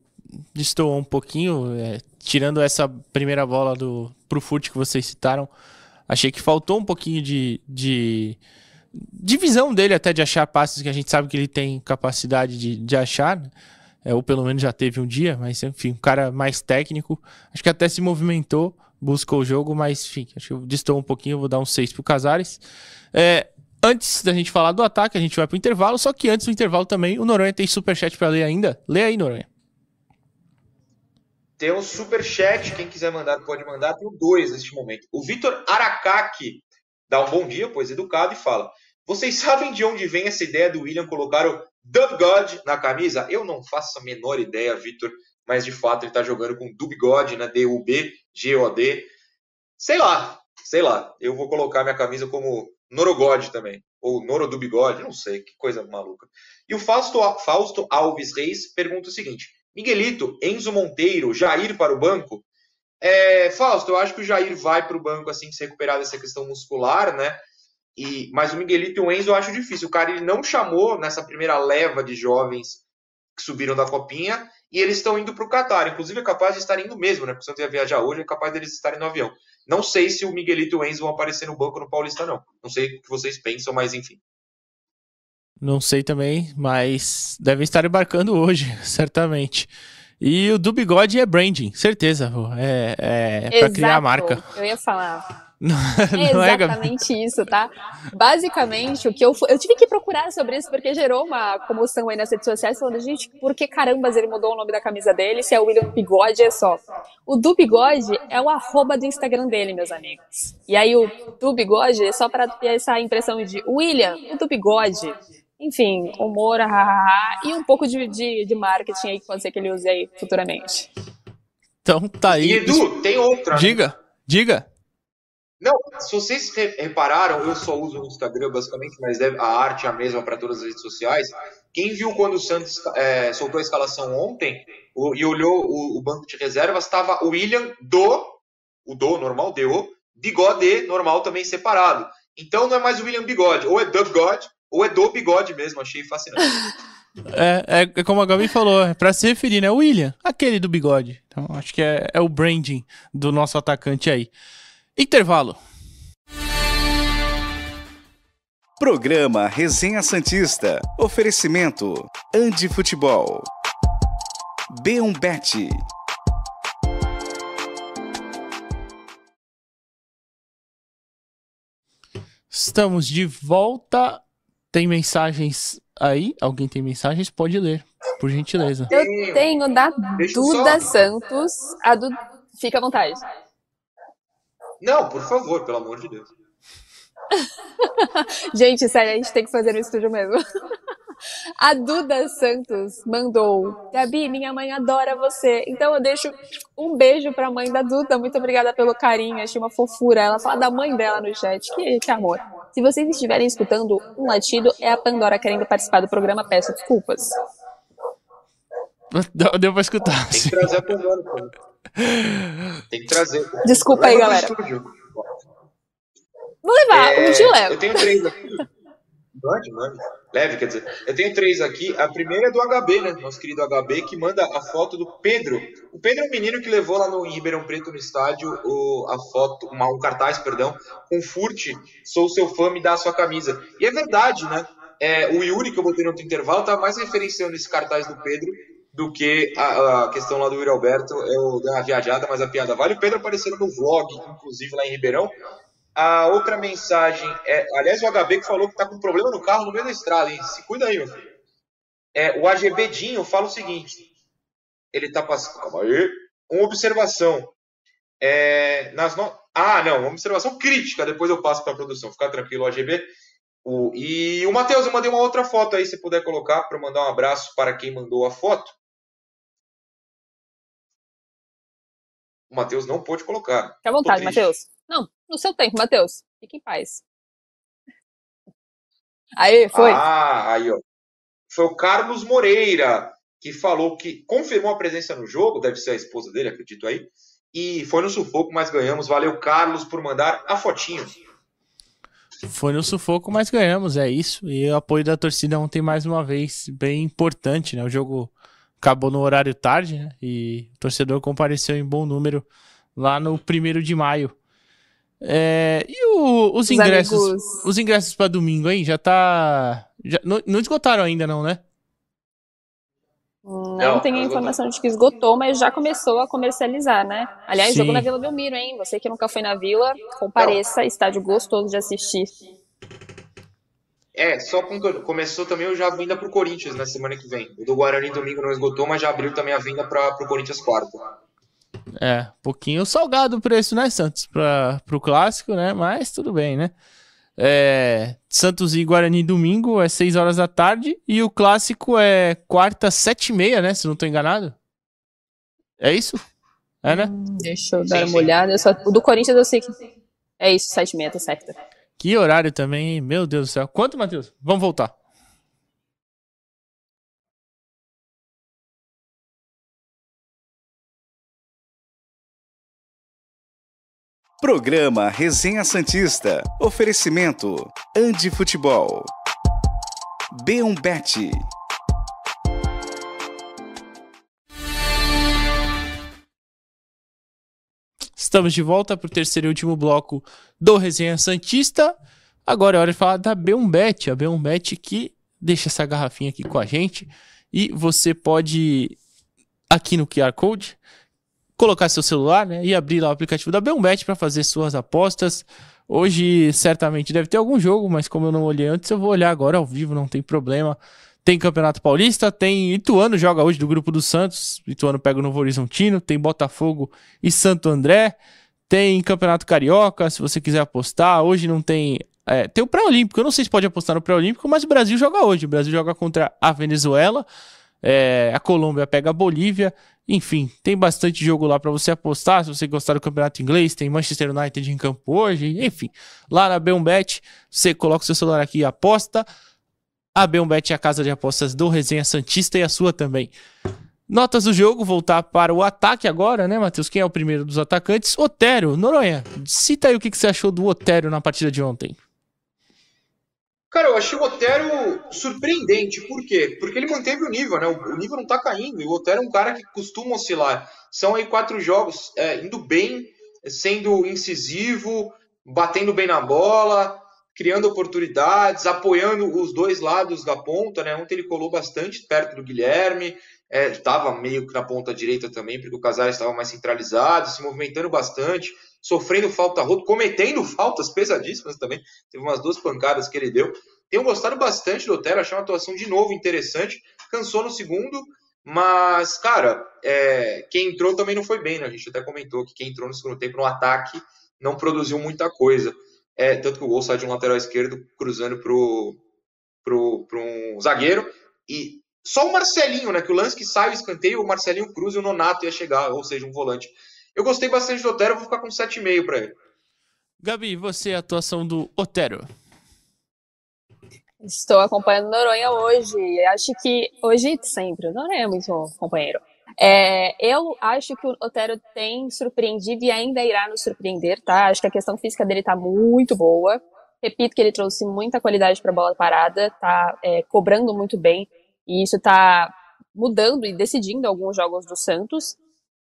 destoou um pouquinho, é, tirando essa primeira bola do pro Furt que vocês citaram. Achei que faltou um pouquinho de, de, de visão dele até de achar passes que a gente sabe que ele tem capacidade de, de achar, né? é, ou pelo menos já teve um dia, mas enfim, um cara mais técnico. Acho que até se movimentou, buscou o jogo, mas enfim, acho que distou um pouquinho, vou dar um 6 pro Casares. É, antes da gente falar do ataque, a gente vai pro intervalo, só que antes do intervalo também, o Noronha tem superchat para ler ainda. Lê aí, Noronha. Tem um super chat, quem quiser mandar pode mandar. Tem dois neste momento. O Vitor Aracaki dá um bom dia, pois educado, e fala: Vocês sabem de onde vem essa ideia do William colocar o Dub God na camisa? Eu não faço a menor ideia, Vitor, mas de fato ele está jogando com Dub God, né? D-U-B-G-O-D. Sei lá, sei lá. Eu vou colocar minha camisa como Norogod também. Ou Norodubigode, não sei, que coisa maluca. E o Fausto, Fausto Alves Reis pergunta o seguinte: Miguelito, Enzo Monteiro, Jair para o banco. É, Fausto, eu acho que o Jair vai para o banco assim que se recuperar dessa questão muscular, né? E, mas o Miguelito e o Enzo eu acho difícil. O cara ele não chamou nessa primeira leva de jovens que subiram da copinha e eles estão indo para o Catar. Inclusive é capaz de estar indo mesmo, né? Porque se eu ia viajar hoje, é capaz deles estarem no avião. Não sei se o Miguelito e o Enzo vão aparecer no banco no Paulista, não. Não sei o que vocês pensam, mas enfim. Não sei também, mas devem estar embarcando hoje, certamente. E o do bigode é branding, certeza. É, é para criar a marca. Eu ia falar. Não, não é exatamente é... isso, tá? Basicamente, o que eu eu tive que procurar sobre isso porque gerou uma comoção aí nas redes sociais falando, gente, por que carambas ele mudou o nome da camisa dele se é o William Bigode é só. O do Bigode é o arroba do Instagram dele, meus amigos. E aí o do Bigode é só para ter essa impressão de William, o do Bigode enfim, humor, hahaha, e um pouco de, de, de marketing aí que pode ser que ele use aí futuramente. Então tá aí. E Edu, tem outra. Diga, diga. Não, se vocês repararam, eu só uso o Instagram basicamente, mas a arte é a mesma para todas as redes sociais. Quem viu quando o Santos é, soltou a escalação ontem o, e olhou o, o, banco de reservas, estava o William do, o do normal, do, bigode normal também separado. Então não é mais o William Bigode, ou é Dub God, ou é do bigode mesmo, achei fascinante. É, é, é, como a Gabi falou, é pra se referir, né? William, aquele do bigode. Então, acho que é, é o branding do nosso atacante aí. Intervalo. Programa Resenha Santista. Oferecimento: Andi Futebol. B1Bet. Estamos de volta tem mensagens aí, alguém tem mensagens? Pode ler, por gentileza. Eu tenho da Duda Santos. A Du... Fica à vontade. Não, por favor, pelo amor de Deus. Gente, sério, a gente tem que fazer no estúdio mesmo. A Duda Santos mandou: Gabi, minha mãe adora você. Então eu deixo um beijo pra mãe da Duda. Muito obrigada pelo carinho, achei uma fofura. Ela fala da mãe dela no chat. Que, que amor. Se vocês estiverem escutando um latido, é a Pandora querendo participar do programa. Peço desculpas. Deu deu pra escutar. Tem que trazer a Pandora, pô. Tem que trazer. Desculpa aí, galera. Vou levar, É, um de leve. Eu tenho três aqui. Mande, mande. Leve, quer dizer. Eu tenho três aqui. A primeira é do HB, né? Nosso querido HB, que manda a foto do Pedro. O Pedro é um menino que levou lá no em Ribeirão Preto, no estádio, o, a foto, uma, um cartaz, perdão, com Furte, sou seu fã, me dá a sua camisa. E é verdade, né? É, o Yuri, que eu botei no outro intervalo, tá mais referenciando esse cartaz do Pedro do que a, a questão lá do Yuri Alberto. Eu dei uma viajada, mas a piada vale. O Pedro aparecendo no vlog, inclusive lá em Ribeirão. A outra mensagem é, aliás, o HB que falou que tá com problema no carro no meio da estrada, hein? Se cuida aí, meu filho. É, o AGB Dinho fala o seguinte: ele tá passando. Calma aí. Uma observação. É, nas no... Ah, não, uma observação crítica, depois eu passo para a produção. Fica tranquilo, AGB. O... E o Matheus, eu mandei uma outra foto aí, se puder colocar, para mandar um abraço para quem mandou a foto. O Matheus não pôde colocar. Fica à vontade. Matheus. Não, no seu tempo, Matheus. Fique em paz. Aí, foi. Ah, aí, ó. Foi o Carlos Moreira que falou que confirmou a presença no jogo, deve ser a esposa dele, acredito aí. E foi no sufoco, mas ganhamos. Valeu, Carlos, por mandar a fotinho. Foi no sufoco, mas ganhamos, é isso. E o apoio da torcida ontem, mais uma vez, bem importante, né? O jogo acabou no horário tarde, né? E o torcedor compareceu em bom número lá no primeiro de maio. É, e o- os Os ingressos, amigos. os ingressos para domingo, hein? Já tá, já, não, não esgotaram ainda, não, né? Não, Não, tenho a não informação de que esgotou, mas já começou a comercializar, né? Aliás, Sim. jogo na Vila Belmiro, hein? Você que nunca foi na Vila, compareça, estádio gostoso de assistir. É, só com- começou também o já venda pro Corinthians na semana que vem. O do Guarani domingo não esgotou, mas já abriu também a venda para pro Corinthians quarta. É, pouquinho salgado o preço, né, Santos? Para pro clássico, né? Mas tudo bem, né? É, Santos e Guarani domingo é 6 horas da tarde e o clássico é quarta, 7 e meia, né? Se não tô enganado. É isso? É, né? Deixa eu dar Sim, uma sim. olhada. Só- O do Corinthians eu sei que. É isso, 7 e meia, tá certo. Que horário também? Meu Deus do céu. Quanto, Matheus? Vamos voltar. Programa Resenha Santista. Oferecimento: Andi Futebol. B1Bet. Estamos de volta para o terceiro e último bloco do Resenha Santista. Agora é hora de falar da B1Bet, a B1Bet que deixa essa garrafinha aqui com a gente e você pode aqui no QR Code colocar seu celular, né, e abrir lá o aplicativo da B1Bet para fazer suas apostas. Hoje certamente deve ter algum jogo, mas como eu não olhei antes, eu vou olhar agora ao vivo, não tem problema. Tem Campeonato Paulista, tem Ituano joga hoje do grupo do Santos. Ituano pega o Novo Horizontino, tem Botafogo e Santo André. Tem Campeonato Carioca, se você quiser apostar. Hoje não tem. é, tem o Pré-Olímpico. Eu não sei se pode apostar no Pré-Olímpico, mas o Brasil joga hoje. O Brasil joga contra a Venezuela. é, a Colômbia pega a Bolívia. Enfim, tem bastante jogo lá para você apostar. Se você gostar do Campeonato Inglês, tem Manchester United em campo hoje. Enfim, lá na B1Bet, você coloca o seu celular aqui e aposta. A B1Bet é a casa de apostas do Resenha Santista e a sua também. Notas do jogo, voltar para o ataque agora, né, Matheus? Quem é o primeiro dos atacantes? Otero, Noronha. Cita aí o que você achou do Otero na partida de ontem. Cara, eu achei o Otero surpreendente. Por quê? Porque ele manteve o nível, né? O nível não tá caindo. E o Otero é um cara que costuma oscilar. São aí quatro jogos é, indo bem, sendo incisivo, batendo bem na bola, criando oportunidades, apoiando os dois lados da ponta, né? Ontem ele colou bastante perto do Guilherme, estava meio que na ponta direita também, porque o Casares estava mais centralizado, se movimentando bastante, sofrendo falta roto, cometendo faltas pesadíssimas também. Teve umas duas pancadas que ele deu. tenho gostado bastante do Otero, achei uma atuação de novo interessante. Cansou no segundo, mas, cara, é, quem entrou também não foi bem, né? A gente até comentou que quem entrou no segundo tempo no ataque não produziu muita coisa. É, tanto que o gol sai de um lateral esquerdo cruzando pro, pro, pro um zagueiro. E só o Marcelinho, né? Que o lance que sai o escanteio, o Marcelinho cruza e o Nonato ia chegar, ou seja, um volante. Eu gostei bastante do Otero, vou ficar com 7,5 para ele. Gabi, você, a atuação do Otero? Estou acompanhando o Noronha hoje. Acho que. Hoje sempre. Noronha é muito companheiro. É, eu acho que o Otero tem surpreendido e ainda irá nos surpreender, tá? Acho que a questão física dele tá muito boa. Repito que ele trouxe muita qualidade para a bola parada, tá é, cobrando muito bem. E isso tá mudando e decidindo alguns jogos do Santos.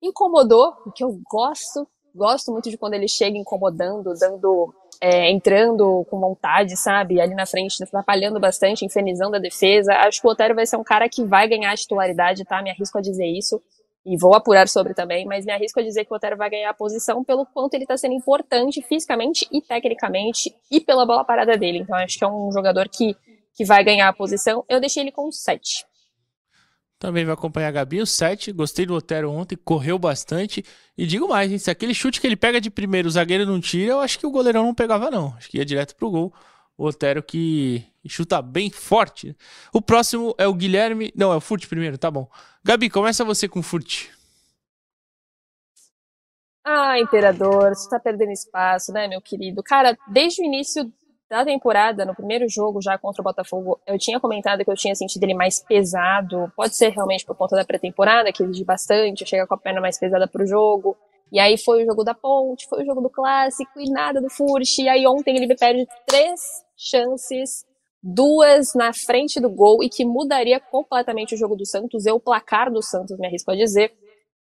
Incomodou, o que eu gosto, gosto muito de quando ele chega incomodando, dando é, entrando com vontade, sabe? Ali na frente, atrapalhando bastante, infernizando a defesa. Acho que o Otero vai ser um cara que vai ganhar a titularidade, tá? Me arrisco a dizer isso. E vou apurar sobre também, mas me arrisco a dizer que o Otero vai ganhar a posição pelo quanto ele tá sendo importante fisicamente e tecnicamente e pela bola parada dele. Então acho que é um jogador que, que vai ganhar a posição. Eu deixei ele com 7. Também vai acompanhar a Gabi, o 7. Gostei do Otero ontem, correu bastante. E digo mais, hein, se aquele chute que ele pega de primeiro o zagueiro não tira, eu acho que o goleirão não pegava, não. Acho que ia direto pro gol. O Otero que chuta bem forte. O próximo é o Guilherme. Não, é o Furt primeiro, tá bom. Gabi, começa você com o Furt. Ah, Imperador, você tá perdendo espaço, né, meu querido? Cara, desde o início da temporada, no primeiro jogo já contra o Botafogo, eu tinha comentado que eu tinha sentido ele mais pesado. Pode ser realmente por conta da pré-temporada, que exige bastante, chega com a perna mais pesada pro jogo. E aí foi o jogo da Ponte, foi o jogo do Clássico e nada do Furch. E aí ontem ele perde três chances, duas na frente do gol e que mudaria completamente o jogo do Santos, eu o placar do Santos, me arrisco a dizer.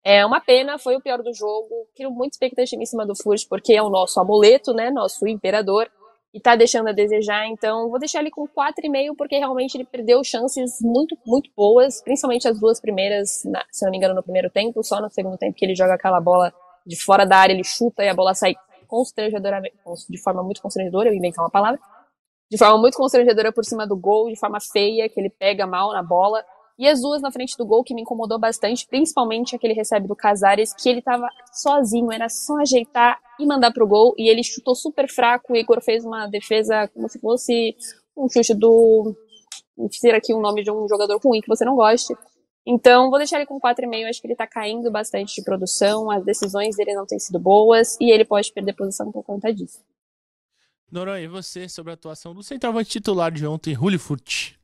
É uma pena, foi o pior do jogo. Crio muita expectativa em cima do Furch, porque é o nosso amuleto, né? Nosso imperador e tá deixando a desejar, então vou deixar ele com 4,5 porque realmente ele perdeu chances muito, muito boas, principalmente as duas primeiras, na, se não me engano, no primeiro tempo, só no segundo tempo que ele joga aquela bola de fora da área, ele chuta e a bola sai constrangedoramente, de forma muito constrangedora, eu inventar uma palavra, de forma muito constrangedora por cima do gol, de forma feia, que ele pega mal na bola, e as duas na frente do gol que me incomodou bastante, principalmente aquele recebe do Casares, que ele tava sozinho, era só ajeitar e mandar pro gol, e ele chutou super fraco, o Igor fez uma defesa como se fosse um chute do... Vou dizer aqui o nome de um jogador ruim que você não goste. Então, vou deixar ele com 4,5, acho que ele tá caindo bastante de produção, as decisões dele não têm sido boas, e ele pode perder posição por conta disso. Noronha, e você sobre a atuação do centroavante titular de ontem, Rulli Furt?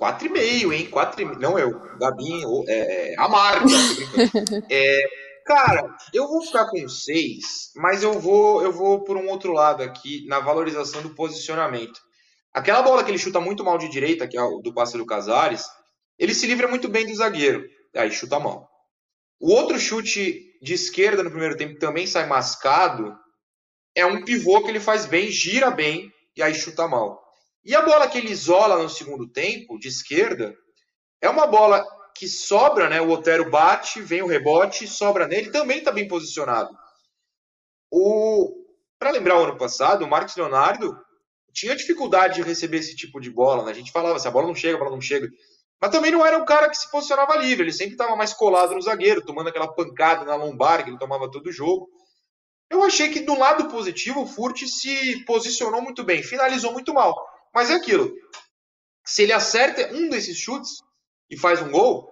4,5, hein? 4,5. Não eu, Gabi, é, a marca. é, cara, eu vou ficar com 6, mas eu vou, eu vou por um outro lado aqui, na valorização do posicionamento. Aquela bola que ele chuta muito mal de direita, que é o do passe do Casares, ele se livra muito bem do zagueiro. Aí chuta mal. O outro chute de esquerda no primeiro tempo também sai mascado. É um pivô que ele faz bem, gira bem e aí chuta mal. E a bola que ele isola no segundo tempo, de esquerda, é uma bola que sobra, né? O Otero bate, vem o rebote, sobra nele, também está bem posicionado. O para lembrar o ano passado, o Marcos Leonardo tinha dificuldade de receber esse tipo de bola, né? A gente falava, se a bola não chega, a bola não chega. Mas também não era um cara que se posicionava livre, ele sempre estava mais colado no zagueiro, tomando aquela pancada na lombar que ele tomava todo jogo. Eu achei que do lado positivo o Furt se posicionou muito bem, finalizou muito mal. Mas é aquilo. Se ele acerta um desses chutes e faz um gol,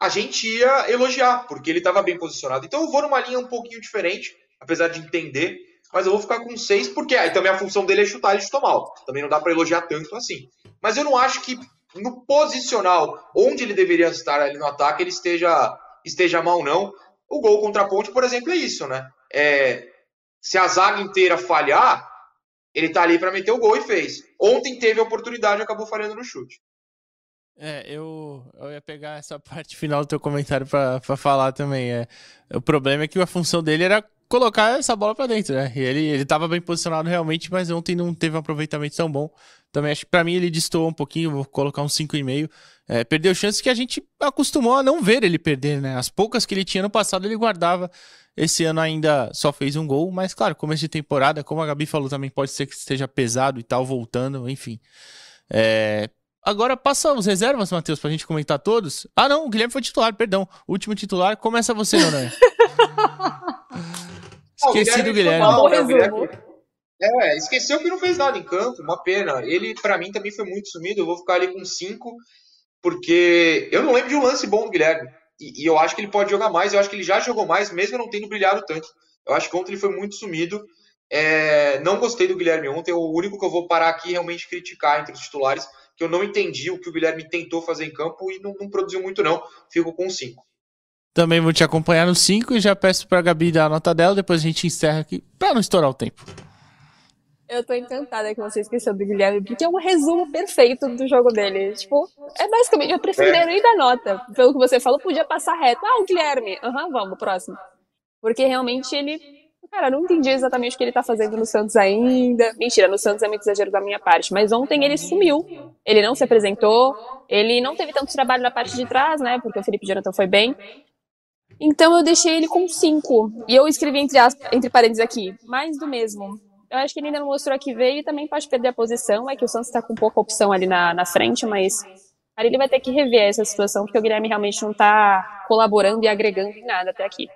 a gente ia elogiar, porque ele estava bem posicionado. Então eu vou numa linha um pouquinho diferente, apesar de entender, mas eu vou ficar com seis, porque aí também a função dele é chutar, ele chutou mal. Também não dá para elogiar tanto assim. Mas eu não acho que no posicional, onde ele deveria estar ali no ataque, ele esteja, esteja mal, não. O gol contra a ponte, por exemplo, é isso, né? É, se a zaga inteira falhar, ele tá ali para meter o gol e fez. Ontem teve a oportunidade e acabou falhando no chute. É, eu, eu ia pegar essa parte final do teu comentário para falar também. É, o problema é que a função dele era colocar essa bola para dentro, né? E ele, ele tava bem posicionado realmente, mas ontem não teve um aproveitamento tão bom. Também acho que pra mim ele destoou um pouquinho, vou colocar um 5,5. É, perdeu chances que a gente acostumou a não ver ele perder, né? As poucas que ele tinha no passado ele guardava. Esse ano ainda só fez um gol, mas claro, começo de temporada, como a Gabi falou também, pode ser que esteja pesado e tal, voltando, enfim. É, Agora passa os reservas, Matheus, pra gente comentar todos. Ah, não, o Guilherme foi titular, perdão. Último titular, começa você, Noronha. Esqueci do Guilherme. Mal, né? O resumo. É, esqueceu que não fez nada em campo, uma pena. Ele, pra mim, também foi muito sumido. Eu vou ficar ali com 5, porque eu não lembro de um lance bom do Guilherme. E, e eu acho que ele pode jogar mais. Eu acho que ele já jogou mais, mesmo não tendo brilhado tanto. Eu acho que ontem ele foi muito sumido. É, não gostei do Guilherme ontem. O único que eu vou parar aqui realmente criticar entre os titulares que eu não entendi o que o Guilherme tentou fazer em campo e não, não produziu muito, não. Fico com 5. Também vou te acompanhar no 5 e já peço pra Gabi dar a nota dela, depois a gente encerra aqui, pra não estourar o tempo. Eu tô encantada que você esqueceu do Guilherme, porque é um resumo perfeito do jogo dele. Tipo, é basicamente, eu preferiria É. nem dar nota. Pelo que você falou, podia passar reto. Ah, o Guilherme. Aham, vamos, próximo. Porque realmente ele. Cara, eu não entendi exatamente o que ele tá fazendo no Santos ainda. Mentira, no Santos é muito exagero da minha parte. Mas ontem ele sumiu. Ele não se apresentou. Ele não teve tanto trabalho na parte de trás, né? Porque o Felipe Jonathan foi bem. Então eu deixei ele com 5. E eu escrevi entre, aspas, entre parênteses aqui, mais do mesmo. Eu acho que ele ainda não mostrou que veio e também pode perder a posição. É que o Santos tá com pouca opção ali na, na frente, mas aí ele vai ter que rever essa situação, porque o Guilherme realmente não tá colaborando e agregando em nada até aqui.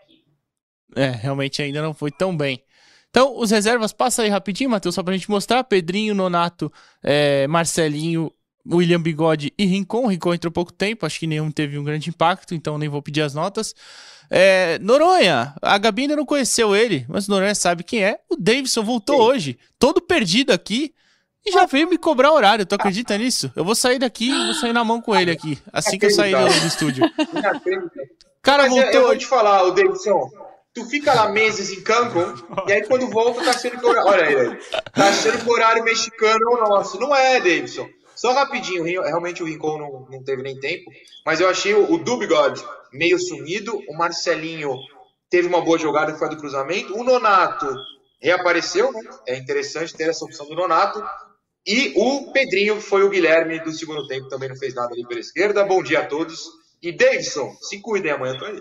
É, realmente ainda não foi tão bem. Então, os reservas, passa aí rapidinho, Matheus, só pra gente mostrar. Pedrinho, Nonato, é, Marcelinho, William Bigode e Rincon. Rincon entrou pouco tempo, acho que nenhum teve um grande impacto, então nem vou pedir as notas. É, Noronha, a Gabi ainda não conheceu ele, mas Noronha sabe quem é. O Davidson voltou Sim. hoje, todo perdido aqui, e já veio me cobrar horário. Tu acredita nisso? Eu vou sair daqui e vou sair na mão com ele aqui, assim que eu sair do, do estúdio. Cara Mas eu, voltou eu vou hoje. te falar, o Davidson, tu fica lá meses em campo, e aí quando volta tá achando que o horário, olha aí, tá achando que o horário mexicano é o nosso. Não é, Davidson. Só rapidinho, realmente o Rincon não, não teve nem tempo, mas eu achei o, o Dubigod meio sumido, o Marcelinho teve uma boa jogada que foi do cruzamento, o Nonato reapareceu, né? é interessante ter essa opção do Nonato, e o Pedrinho foi o Guilherme do segundo tempo, também não fez nada ali pela esquerda. Bom dia a todos. E Davidson, se cuidem amanhã, eu tô aí.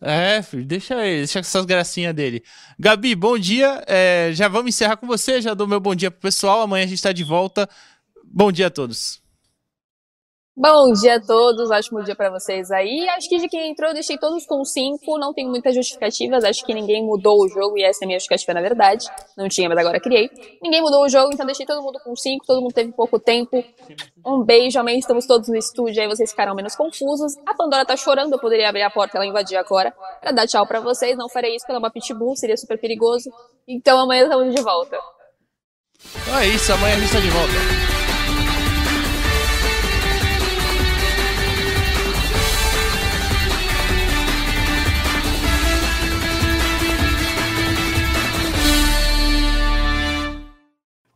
É, filho, deixa ele, deixa essas gracinhas dele. Gabi, bom dia. É, já vamos encerrar com você, já dou meu bom dia pro pessoal. Amanhã a gente tá de volta. Bom dia a todos. Bom dia a todos, ótimo dia pra vocês aí. Acho que de quem entrou deixei todos com 5, não tenho muitas justificativas, acho que ninguém mudou o jogo e essa é a minha justificativa na verdade. Não tinha, mas agora criei. Ninguém mudou o jogo, então deixei todo mundo com 5, todo mundo teve pouco tempo. Um beijo, amanhã estamos todos no estúdio, aí vocês ficaram menos confusos. A Pandora tá chorando, eu poderia abrir a porta ela invadir agora pra dar tchau pra vocês. Não farei isso porque ela é uma pitbull, seria super perigoso. Então amanhã estamos de volta. Então é isso, amanhã a gente tá de volta.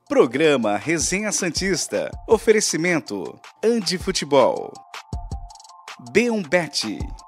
Programa Resenha Santista. Oferecimento Andi Futebol. B1Bet.